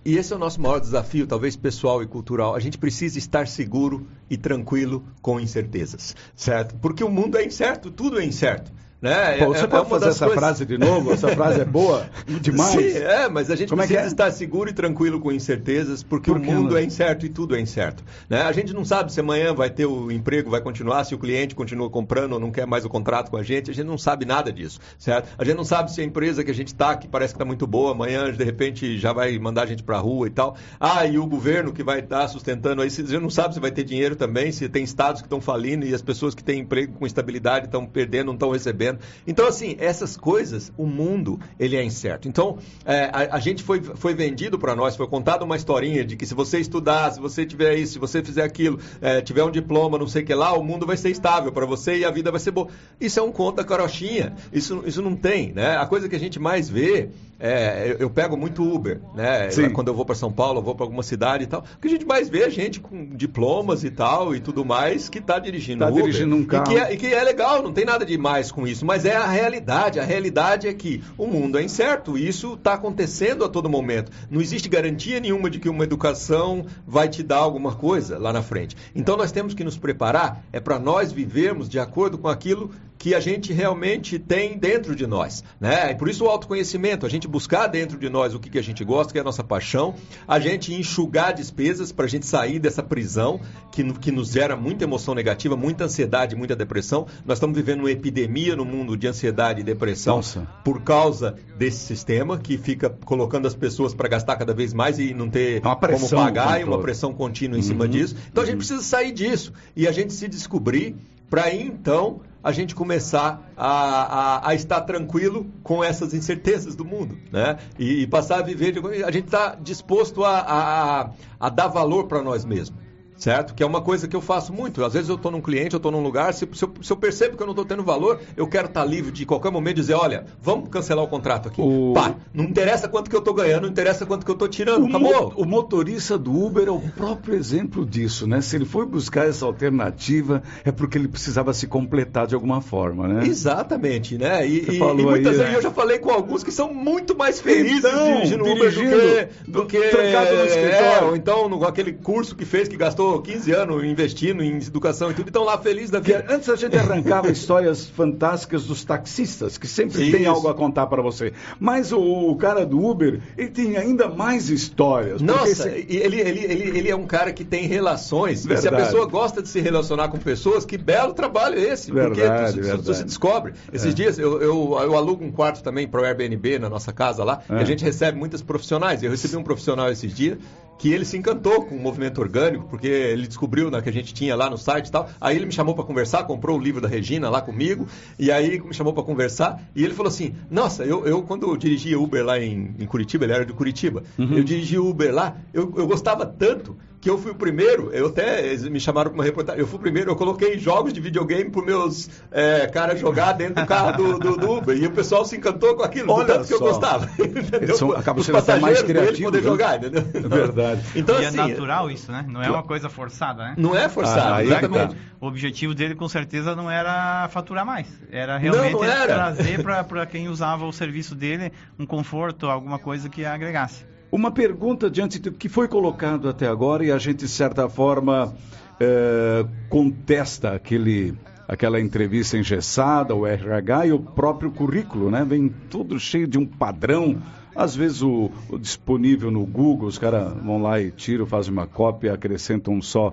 e esse é o nosso maior desafio, talvez pessoal e cultural. A gente precisa estar seguro e tranquilo com incertezas, certo? Porque o mundo é incerto, tudo é incerto. Né? Pô, você é, pode é fazer essa coisas... frase de novo? Essa frase é boa <laughs> demais. Sim, é, mas a gente Como é precisa é é? estar seguro e tranquilo com incertezas, porque Por o mundo não? é incerto e tudo é incerto. Né? A gente não sabe se amanhã vai ter o emprego, vai continuar, se o cliente continua comprando ou não quer mais o contrato com a gente, a gente não sabe nada disso, certo? A gente não sabe se a empresa que a gente está, que parece que está muito boa, amanhã de repente já vai mandar a gente para a rua e tal. Ah, e o governo que vai estar tá sustentando aí, a gente não sabe se vai ter dinheiro também, se tem estados que estão falindo e as pessoas que têm emprego com estabilidade estão perdendo, não estão recebendo. Então, assim, essas coisas, o mundo, ele é incerto. Então, é, a, a, gente foi, foi vendido para nós, foi contada uma historinha de que se você estudar, se você tiver isso, se você fizer aquilo, é, tiver um diploma, não sei o que lá, o mundo vai ser estável para você e a vida vai ser boa. Isso é um conto da carochinha. Isso, isso não tem, né? A coisa que a gente mais vê é, eu, eu, pego muito Uber, né? Sim. Quando eu vou para São Paulo, eu vou para alguma cidade e tal. O que a gente mais vê é gente com diplomas e tal e tudo mais que está dirigindo tá Uber. dirigindo um carro. E que, é, e que, é, legal, não tem nada de mais com isso. Mas é a realidade. A realidade é que o mundo é incerto. E isso está acontecendo a todo momento. Não existe garantia nenhuma de que uma educação vai te dar alguma coisa lá na frente. Então nós temos que nos preparar é para nós vivermos de acordo com aquilo que a gente realmente tem dentro de nós. Né? E por isso o autoconhecimento, a gente buscar dentro de nós o que, que a gente gosta, que é a nossa paixão, a gente enxugar despesas para a gente sair dessa prisão que, que nos gera muita emoção negativa, muita ansiedade, muita depressão. Nós estamos vivendo uma epidemia no mundo de ansiedade e depressão Nossa. por causa desse sistema que fica colocando as pessoas para gastar cada vez mais e não ter como pagar e uma pressão contínua em uhum. cima disso. Então a gente uhum. precisa sair disso e a gente se descobrir para então a gente começar a, a, a, estar tranquilo com essas incertezas do mundo, né? E, e passar a viver, de, a gente está disposto a, a, a dar valor para nós mesmos certo? Que é uma coisa que eu faço muito. Às vezes eu estou num cliente, eu estou num lugar, se, se, eu, se, eu, percebo que eu não estou tendo valor, eu quero estar tá livre de qualquer momento dizer, olha, vamos cancelar o contrato aqui. O... Pá, não interessa quanto que eu estou ganhando, não interessa quanto que eu estou tirando, o acabou. Mo o motorista do Uber é o próprio exemplo disso, né? Se ele foi buscar essa alternativa, é porque ele precisava se completar de alguma forma, né? Exatamente, né? E, e, e muitas aí, vezes é. eu já falei com alguns que são muito mais felizes então, dirigindo, dirigindo Uber do que... Do que trancado no escritório. É, ou então no, aquele curso que fez que gastou 15 anos investindo em educação e tudo, estão lá felizes da vida. Antes a gente arrancava <laughs> histórias fantásticas dos taxistas, que sempre Isso. tem algo a contar para você. Mas o, o, cara do Uber, ele tem ainda mais histórias. Nossa, esse... ele, ele, ele, ele é um cara que tem relações. Verdade. Se a pessoa gosta de se relacionar com pessoas, que belo trabalho é esse. Verdade, porque tu, tu, tu se descobre. Esses é. dias eu, eu, eu, alugo um quarto também para o Airbnb na nossa casa lá, é. e a gente recebe muitas profissionais. Eu recebi um profissional esses dias que ele se encantou com o movimento orgânico, porque ele descobriu né, que a gente tinha lá no site e tal. Aí ele me chamou para conversar, comprou o livro da Regina lá comigo, e aí me chamou para conversar, e ele falou assim: Nossa, eu, eu quando eu dirigia Uber lá em, em Curitiba, ele era de Curitiba, uhum. eu dirigia Uber lá, eu, eu gostava tanto que eu fui o primeiro, eu até me chamaram para uma reportagem, eu fui o primeiro, eu coloquei jogos de videogame para meus é, caras jogar dentro do carro do, do, do, Uber, e o pessoal se encantou com aquilo, Olha tanto só. que eu gostava. <laughs> São, acaba sendo até mais criativo. poder né? jogar, entendeu? É verdade. <laughs> Então, e é assim, é natural isso, né? Não é uma coisa forçada, né? Não é forçado, ah, exatamente. Tá. O objetivo dele, com certeza, não era faturar mais. Era realmente não, não era. trazer para quem usava o serviço dele um conforto, alguma coisa que agregasse. Uma pergunta diante do que foi colocado até agora e a gente, de certa forma, é, contesta aquele, aquela entrevista engessada, o RH e o próprio currículo, né? Vem tudo cheio de um padrão. Às vezes o, o disponível no Google, os caras vão lá e tiram, fazem uma cópia, acrescentam só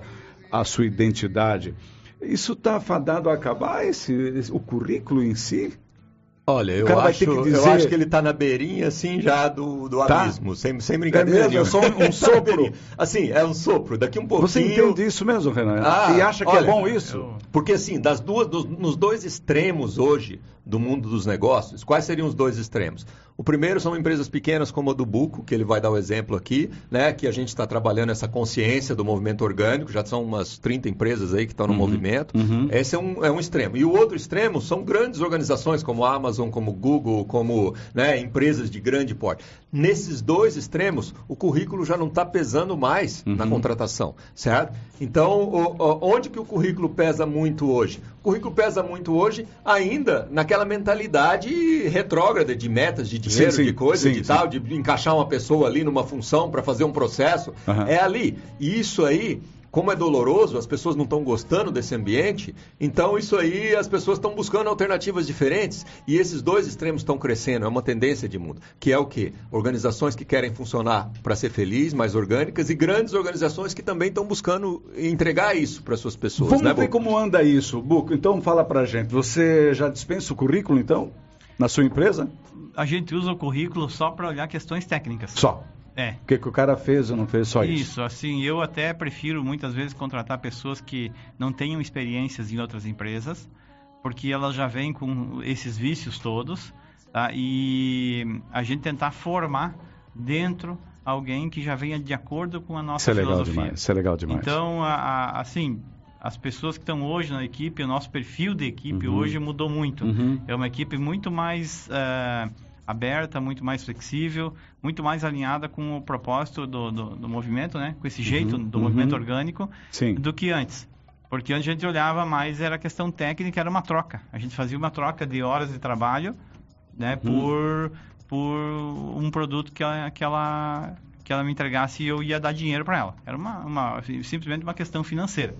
a sua identidade. Isso está fadado a acabar, esse, esse, o currículo em si? Olha, eu acho, dizer... eu acho que ele está na beirinha, assim, já do, do tá. abismo, sem, sem brincadeira. É mesmo, é só um, um <laughs> sopro. assim, é um sopro. Daqui um pouquinho... Você entende isso mesmo, Renan? Ah, e acha que é olha, é bom isso? Eu... Porque, assim, das duas, dos, nos dois extremos hoje do mundo dos negócios, quais seriam os dois extremos? O primeiro são empresas pequenas como a do Buco, que ele vai dar o exemplo aqui, né, que a gente está trabalhando essa consciência do movimento orgânico, já são umas 30 empresas aí que estão no uhum, movimento. Uhum. Esse é um, é um extremo. E o outro extremo são grandes organizações como a Amazon, como Google, como né, empresas de grande porte. Nesses dois extremos, o currículo já não está pesando mais uhum. na contratação, certo? Então, o, o, onde que o currículo pesa muito hoje? Currículo pesa muito hoje, ainda naquela mentalidade retrógrada de metas, de dinheiro, sim, sim, de coisa, sim, de tal, de encaixar uma pessoa ali numa função para fazer um processo. Uhum. É ali. E isso aí como é doloroso, as pessoas não estão gostando desse ambiente, então isso aí as pessoas estão buscando alternativas diferentes e esses dois extremos estão crescendo, é uma tendência de mundo, que é o quê? Organizações que querem funcionar para ser feliz, mais orgânicas e grandes organizações que também estão buscando entregar isso para suas pessoas. Vamos né, ver como anda isso, Buco. Então fala para gente, você já dispensa o currículo então na sua empresa? A gente usa o currículo só para olhar questões técnicas. Só. É. O que, que o cara fez ou não fez só isso? Isso, assim, eu até prefiro muitas vezes contratar pessoas que não tenham experiências em outras empresas, porque elas já vêm com esses vícios todos, tá? e a gente tentar formar dentro alguém que já venha de acordo com a nossa isso é legal filosofia. Demais, isso é legal demais. Então, a, a, assim, as pessoas que estão hoje na equipe, o nosso perfil de equipe uhum. hoje mudou muito. Uhum. É uma equipe muito mais... Uh, aberta, muito mais flexível, muito mais alinhada com o propósito do, do, do movimento, né? Com esse uhum, jeito uhum, do uhum. movimento orgânico Sim. do que antes. Porque antes a gente olhava mais, era questão técnica, era uma troca. A gente fazia uma troca de horas de trabalho, né? Uhum. Por, por um produto que ela, que ela, que ela me entregasse e eu ia dar dinheiro para ela. Era uma, uma, simplesmente uma questão financeira.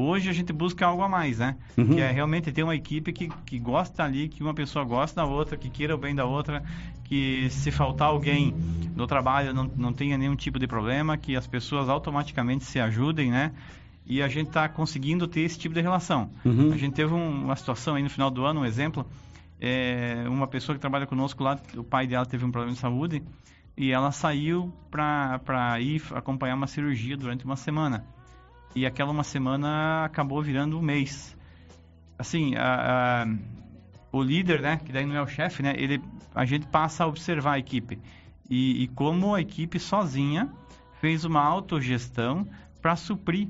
Hoje a gente busca algo a mais, né? Uhum. Que é realmente ter uma equipe que, que gosta ali, que uma pessoa gosta da outra, que queira o bem da outra, que se faltar alguém no trabalho não, não tenha nenhum tipo de problema, que as pessoas automaticamente se ajudem, né? E a gente está conseguindo ter esse tipo de relação. Uhum. A gente teve um, uma situação aí no final do ano, um exemplo, é, uma pessoa que trabalha conosco lá, o pai dela teve um problema de saúde e ela saiu para ir acompanhar uma cirurgia durante uma semana e aquela uma semana acabou virando um mês. Assim, a, a, o líder, né, que daí não é o chefe, né, ele, a gente passa a observar a equipe. E, e como a equipe sozinha fez uma autogestão para suprir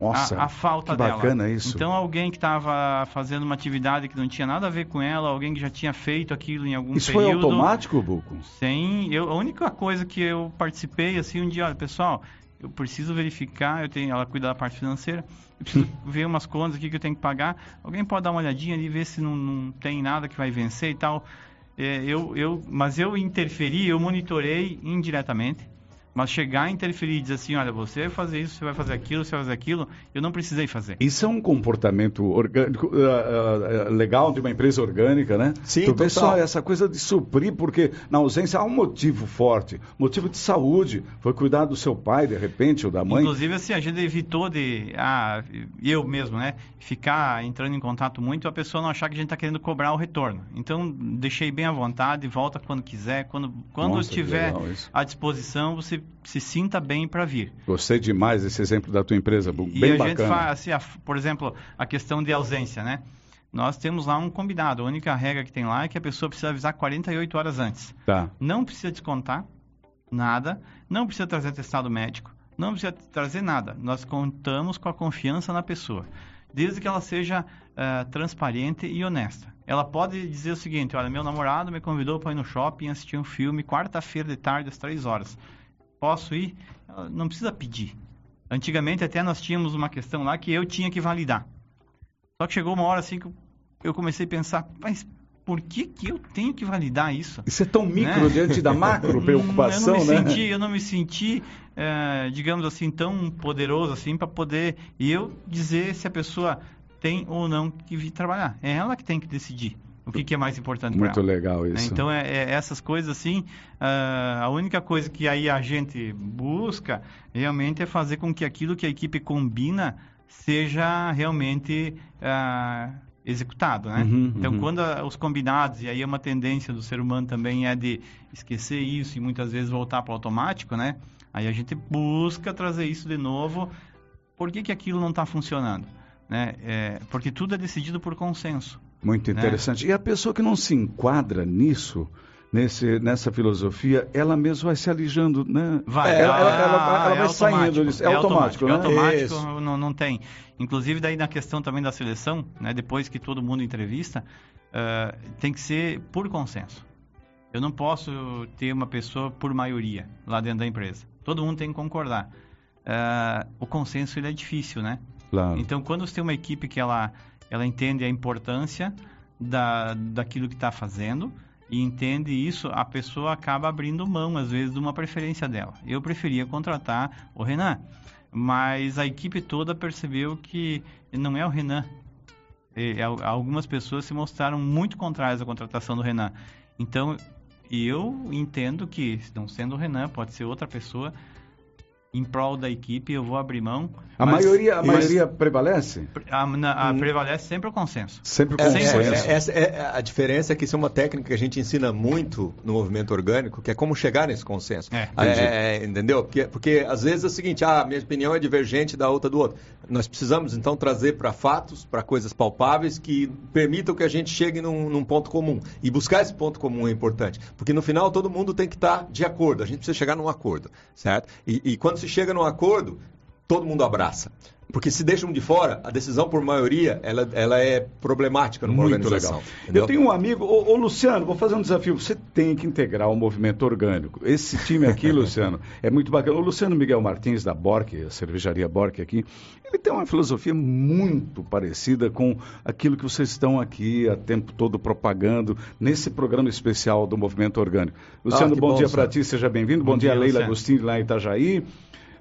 Nossa, a, a, falta que dela. bacana isso. Então alguém que estava fazendo uma atividade que não tinha nada a ver com ela, alguém que já tinha feito aquilo em algum isso período. Isso foi automático, Buco? Sem, eu, a única coisa que eu participei assim um dia, olha, pessoal, eu preciso verificar, eu tenho, ela cuida da parte financeira, eu preciso ver umas contas aqui que eu tenho que pagar. Alguém pode dar uma olhadinha ali, ver se não, não tem nada que vai vencer e tal. É, eu, eu, mas eu interferi, eu monitorei indiretamente mas chegar a interferir e dizer assim, olha, você vai fazer isso, você vai fazer aquilo, você vai fazer aquilo, eu não precisei fazer. Isso é um comportamento orgânico, uh, uh, legal de uma empresa orgânica, né? Sim, tu só essa coisa de suprir, porque na ausência há um motivo forte, motivo de saúde, foi cuidar do seu pai, de repente, ou da mãe. Inclusive, assim, a gente evitou de, ah, eu mesmo, né, ficar entrando em contato muito, a pessoa não achar que a gente está querendo cobrar o retorno. Então, deixei bem à vontade, volta quando quiser, quando, quando Nossa, estiver à disposição, você se sinta bem para vir. Gostei demais desse exemplo da tua empresa, bem e a bacana. gente faz, assim, por exemplo, a questão de ausência, né? Nós temos lá um combinado. A única regra que tem lá é que a pessoa precisa avisar 48 horas antes. Tá. Não precisa descontar nada, não precisa trazer testado médico, não precisa trazer nada. Nós contamos com a confiança na pessoa, desde que ela seja uh, transparente e honesta. Ela pode dizer o seguinte: olha, meu namorado me convidou para ir no shopping assistir um filme quarta-feira de tarde às três horas posso ir? Não precisa pedir. Antigamente até nós tínhamos uma questão lá que eu tinha que validar. Só que chegou uma hora assim que eu comecei a pensar, mas por que, que eu tenho que validar isso? Isso é tão micro né? diante da macro <laughs> preocupação, eu não me né? Senti, eu não me senti, é, digamos assim, tão poderoso assim para poder eu dizer se a pessoa tem ou não que vir trabalhar. É ela que tem que decidir o que, que é mais importante Muito legal né? isso. Então, é, é essas coisas assim, uh, a única coisa que aí a gente busca realmente é fazer com que aquilo que a equipe combina seja realmente uh, executado, né? Uhum, então, uhum. quando a, os combinados, e aí é uma tendência do ser humano também é de esquecer isso e muitas vezes voltar para o automático, né? Aí a gente busca trazer isso de novo. Por que, que aquilo não está funcionando? Né? É, porque tudo é decidido por consenso. Muito né? interessante. Né? E a pessoa que não se enquadra nisso, nesse, nessa filosofia, ela mesma vai se alijando, né? Vai, ela, ela, ela, ela é vai saindo disso. É, é automático, automático, né? É automático não, não tem. Inclusive, daí na questão também da seleção, né? depois que todo mundo entrevista, uh, tem que ser por consenso. Eu não posso ter uma pessoa por maioria lá dentro da empresa. Todo mundo tem que concordar. Uh, o consenso ele é difícil, né? Claro. Então, quando você tem uma equipe que ela ela entende a importância da, daquilo que está fazendo e entende isso, a pessoa acaba abrindo mão, às vezes, de uma preferência dela. Eu preferia contratar o Renan, mas a equipe toda percebeu que não é o Renan. E, algumas pessoas se mostraram muito contrárias à contratação do Renan. Então, eu entendo que, não sendo o Renan, pode ser outra pessoa, em prol da equipe, eu vou abrir mão. A mas, maioria, a maioria prevalece? A, a, a hum. Prevalece sempre o consenso. Sempre o é, consenso. É, é, é, a diferença é que isso é uma técnica que a gente ensina muito no movimento orgânico, que é como chegar nesse consenso. É. é, é entendeu? Porque, porque às vezes é o seguinte, ah, minha opinião é divergente da outra do outro. Nós precisamos então trazer para fatos, para coisas palpáveis que permitam que a gente chegue num, num, ponto comum. E buscar esse ponto comum é importante. Porque no final todo mundo tem que estar tá de acordo. A gente precisa chegar num acordo, certo? E, e quando se chega num acordo, todo mundo abraça. Porque se deixam de fora, a decisão por maioria, ela, ela é problemática numa Muito organização. Legal. Eu tenho um amigo, ô, ô, Luciano, vou fazer um desafio. Você tem que integrar o movimento orgânico. Esse time aqui, <laughs> Luciano, é muito bacana. O Luciano Miguel Martins, da Borque, a cervejaria Borque aqui, ele tem uma filosofia muito parecida com aquilo que vocês estão aqui a tempo todo propagando nesse programa especial do movimento orgânico. Luciano, ah, bom, bom, dia para ti, seja bem-vindo. Bom, bom, dia, dia Leila Agostinho, lá em Itajaí.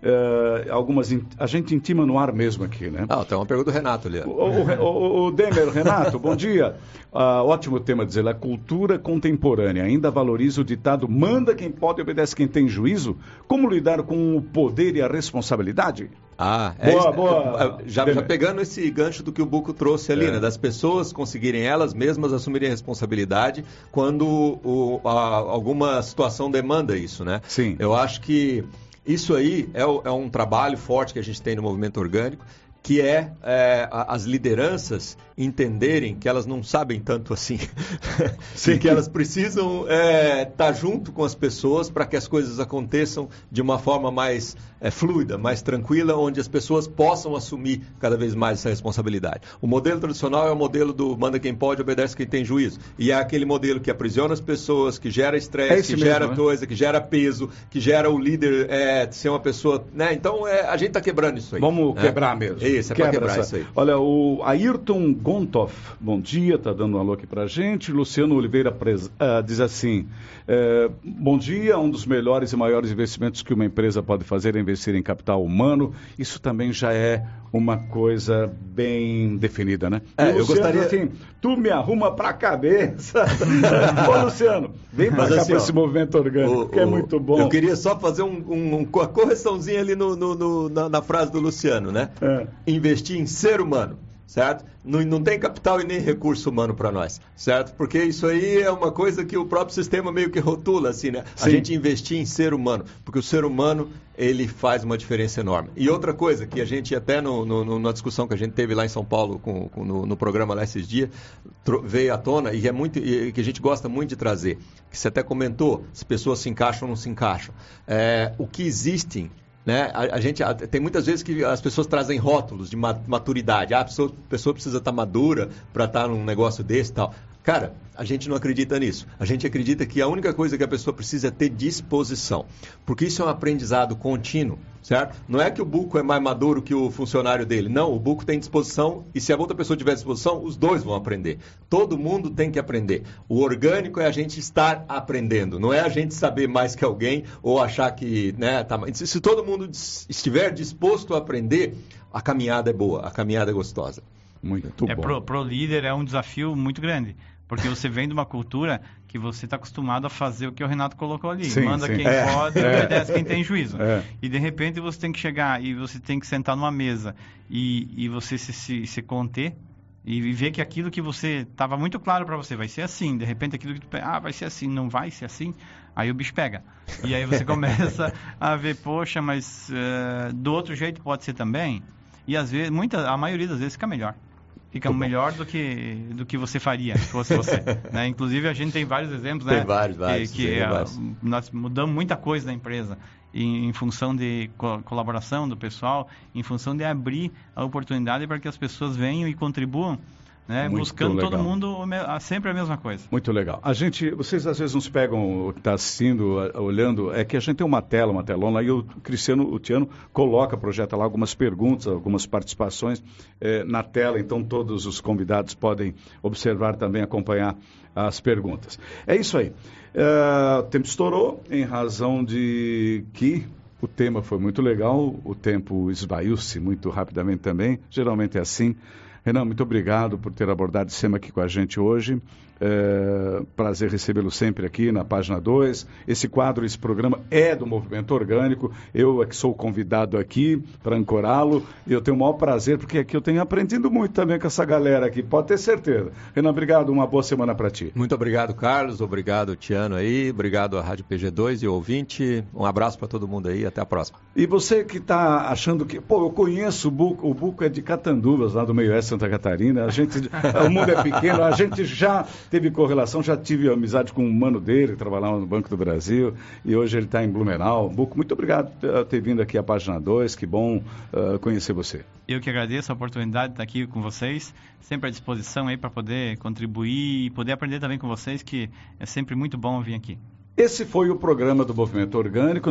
Uh, algumas a gente intima no ar mesmo aqui, né? Ah, tem uma pergunta do Renato ali. O, o, o, o Demer, Renato, bom dia. Uh, <laughs> ótimo tema dizer, a cultura contemporânea ainda valoriza o ditado manda quem pode obedece quem tem juízo. Como lidar com o poder e a responsabilidade? Ah, é boa, boa. Já, já, pegando esse gancho do que o Buco trouxe ali, é. né? Das pessoas conseguirem elas mesmas assumirem a responsabilidade quando o, a, alguma situação demanda isso, né? Sim. Eu acho que isso aí é, é um trabalho forte que a gente tem no movimento orgânico que é, é, as lideranças entenderem que elas não sabem tanto assim, <laughs> Sim. que elas precisam estar é, tá junto com as pessoas para que as coisas aconteçam de uma forma mais é, fluida, mais tranquila, onde as pessoas possam assumir cada vez mais essa responsabilidade. O modelo tradicional é o modelo do manda quem pode, obedece quem tem juízo. E é aquele modelo que aprisiona as pessoas, que gera estresse, é que mesmo, gera né? coisa, que gera peso, que gera o líder é, ser uma pessoa. Né? Então é, a gente está quebrando isso aí. Vamos né? quebrar mesmo. Isso, é para quebrar essa... isso aí. Olha, o Ayrton Gontoff, bom dia, está dando um alô aqui para a gente. Luciano Oliveira uh, diz assim: uh, bom dia, um dos melhores e maiores investimentos que uma empresa pode fazer é investir em capital humano. Isso também já é uma coisa bem definida, né? É, Luciano, eu gostaria assim, tu me arruma para a cabeça. <laughs> Ô, Luciano, vem para cá assim, para esse movimento orgânico, o, que é muito bom. Eu queria só fazer um, um, uma correçãozinha ali no, no, no na, na, frase do Luciano, né? É. Investir em ser humano certo? Não, não tem capital e nem recurso humano para nós, certo? Porque isso aí é uma coisa que o próprio sistema meio que rotula, assim, né? Sim. A gente investir em ser humano, porque o ser humano, ele faz uma diferença enorme. E outra coisa que a gente, até no, no, na discussão que a gente teve lá em São Paulo, com, com no, no, programa lá esses dias, veio à tona, e é muito, e, que a gente gosta muito de trazer, que você até comentou, se pessoas se encaixam ou não se encaixam. É, o que existem né? A, a gente a, tem muitas vezes que as pessoas trazem rótulos de maturidade. Ah, a pessoa, a pessoa precisa estar tá madura para estar tá num negócio desse e tal. Cara, a gente não acredita nisso. A gente acredita que a única coisa que a pessoa precisa é ter disposição. Porque isso é um aprendizado contínuo, certo? Não é que o buco é mais maduro que o funcionário dele. Não, o buco tem disposição e se a outra pessoa tiver disposição, os dois vão aprender. Todo mundo tem que aprender. O orgânico é a gente estar aprendendo. Não é a gente saber mais que alguém ou achar que, né, tá... se, se todo mundo estiver disposto a aprender, a caminhada é boa, a caminhada é gostosa. Muito é, bom. Pro, pro líder é um desafio muito grande. Porque você vem de uma cultura que você está acostumado a fazer o que o Renato colocou ali. Sim, Manda sim. quem é, pode, é, obedece quem tem juízo. É. E de repente você tem que chegar e você tem que sentar numa mesa e, e você se, se, se conter e ver que aquilo que você estava muito claro para você vai ser assim, de repente aquilo que tu ah, vai ser assim, não vai ser assim, aí o bicho pega. E aí você <laughs> começa a ver, poxa, mas uh, do outro jeito pode ser também. E às vezes, muita, a maioria das vezes fica melhor fica melhor do que do que você faria se fosse você. <laughs> né? Inclusive a gente tem vários exemplos, né? Tem vários, vários. Que, que vários. nós mudamos muita coisa na empresa em, em função de co colaboração do pessoal, em função de abrir a oportunidade para que as pessoas venham e contribuam né? buscando legal. todo mundo sempre a mesma coisa. Muito legal. A gente, vocês às vezes não se pegam o que está assistindo, olhando, é que a gente tem uma tela, uma telona, e o Cristiano, o Tiano, coloca, projeta lá algumas perguntas, algumas participações eh, na tela, então todos os convidados podem observar também, acompanhar as perguntas. É isso aí. Uh, o tempo estourou em razão de que o tema foi muito legal, o tempo esvaiu-se muito rapidamente também, geralmente é assim. Renan, muito obrigado por ter abordado esse tema aqui com a gente hoje. É, prazer recebê-lo sempre aqui na página 2. Esse quadro, esse programa é do Movimento Orgânico. Eu é que sou convidado aqui para ancorá-lo e eu tenho o maior prazer porque aqui eu tenho aprendido muito também com essa galera aqui, pode ter certeza. Renan, obrigado, uma boa semana para ti. Muito obrigado, Carlos. Obrigado, Tiano aí. Obrigado à Rádio PG2 e ouvinte. Um abraço para todo mundo aí. Até a próxima. E você que está achando que, pô, eu conheço o Buco, o Buco é de Catanduvas, lá do meio oeste Santa Catarina. A gente, <laughs> o mundo é pequeno, a gente já teve correlação, já tive amizade com um mano dele, que trabalhava no Banco do Brasil, e hoje ele está em Blumenau. Buco, muito obrigado por ter vindo aqui à página 2, que bom uh, conhecer você. Eu que agradeço a oportunidade de estar aqui com vocês, sempre à disposição aí para poder contribuir e poder aprender também com vocês, que é sempre muito bom vir aqui. Esse foi o programa do Movimento Orgânico.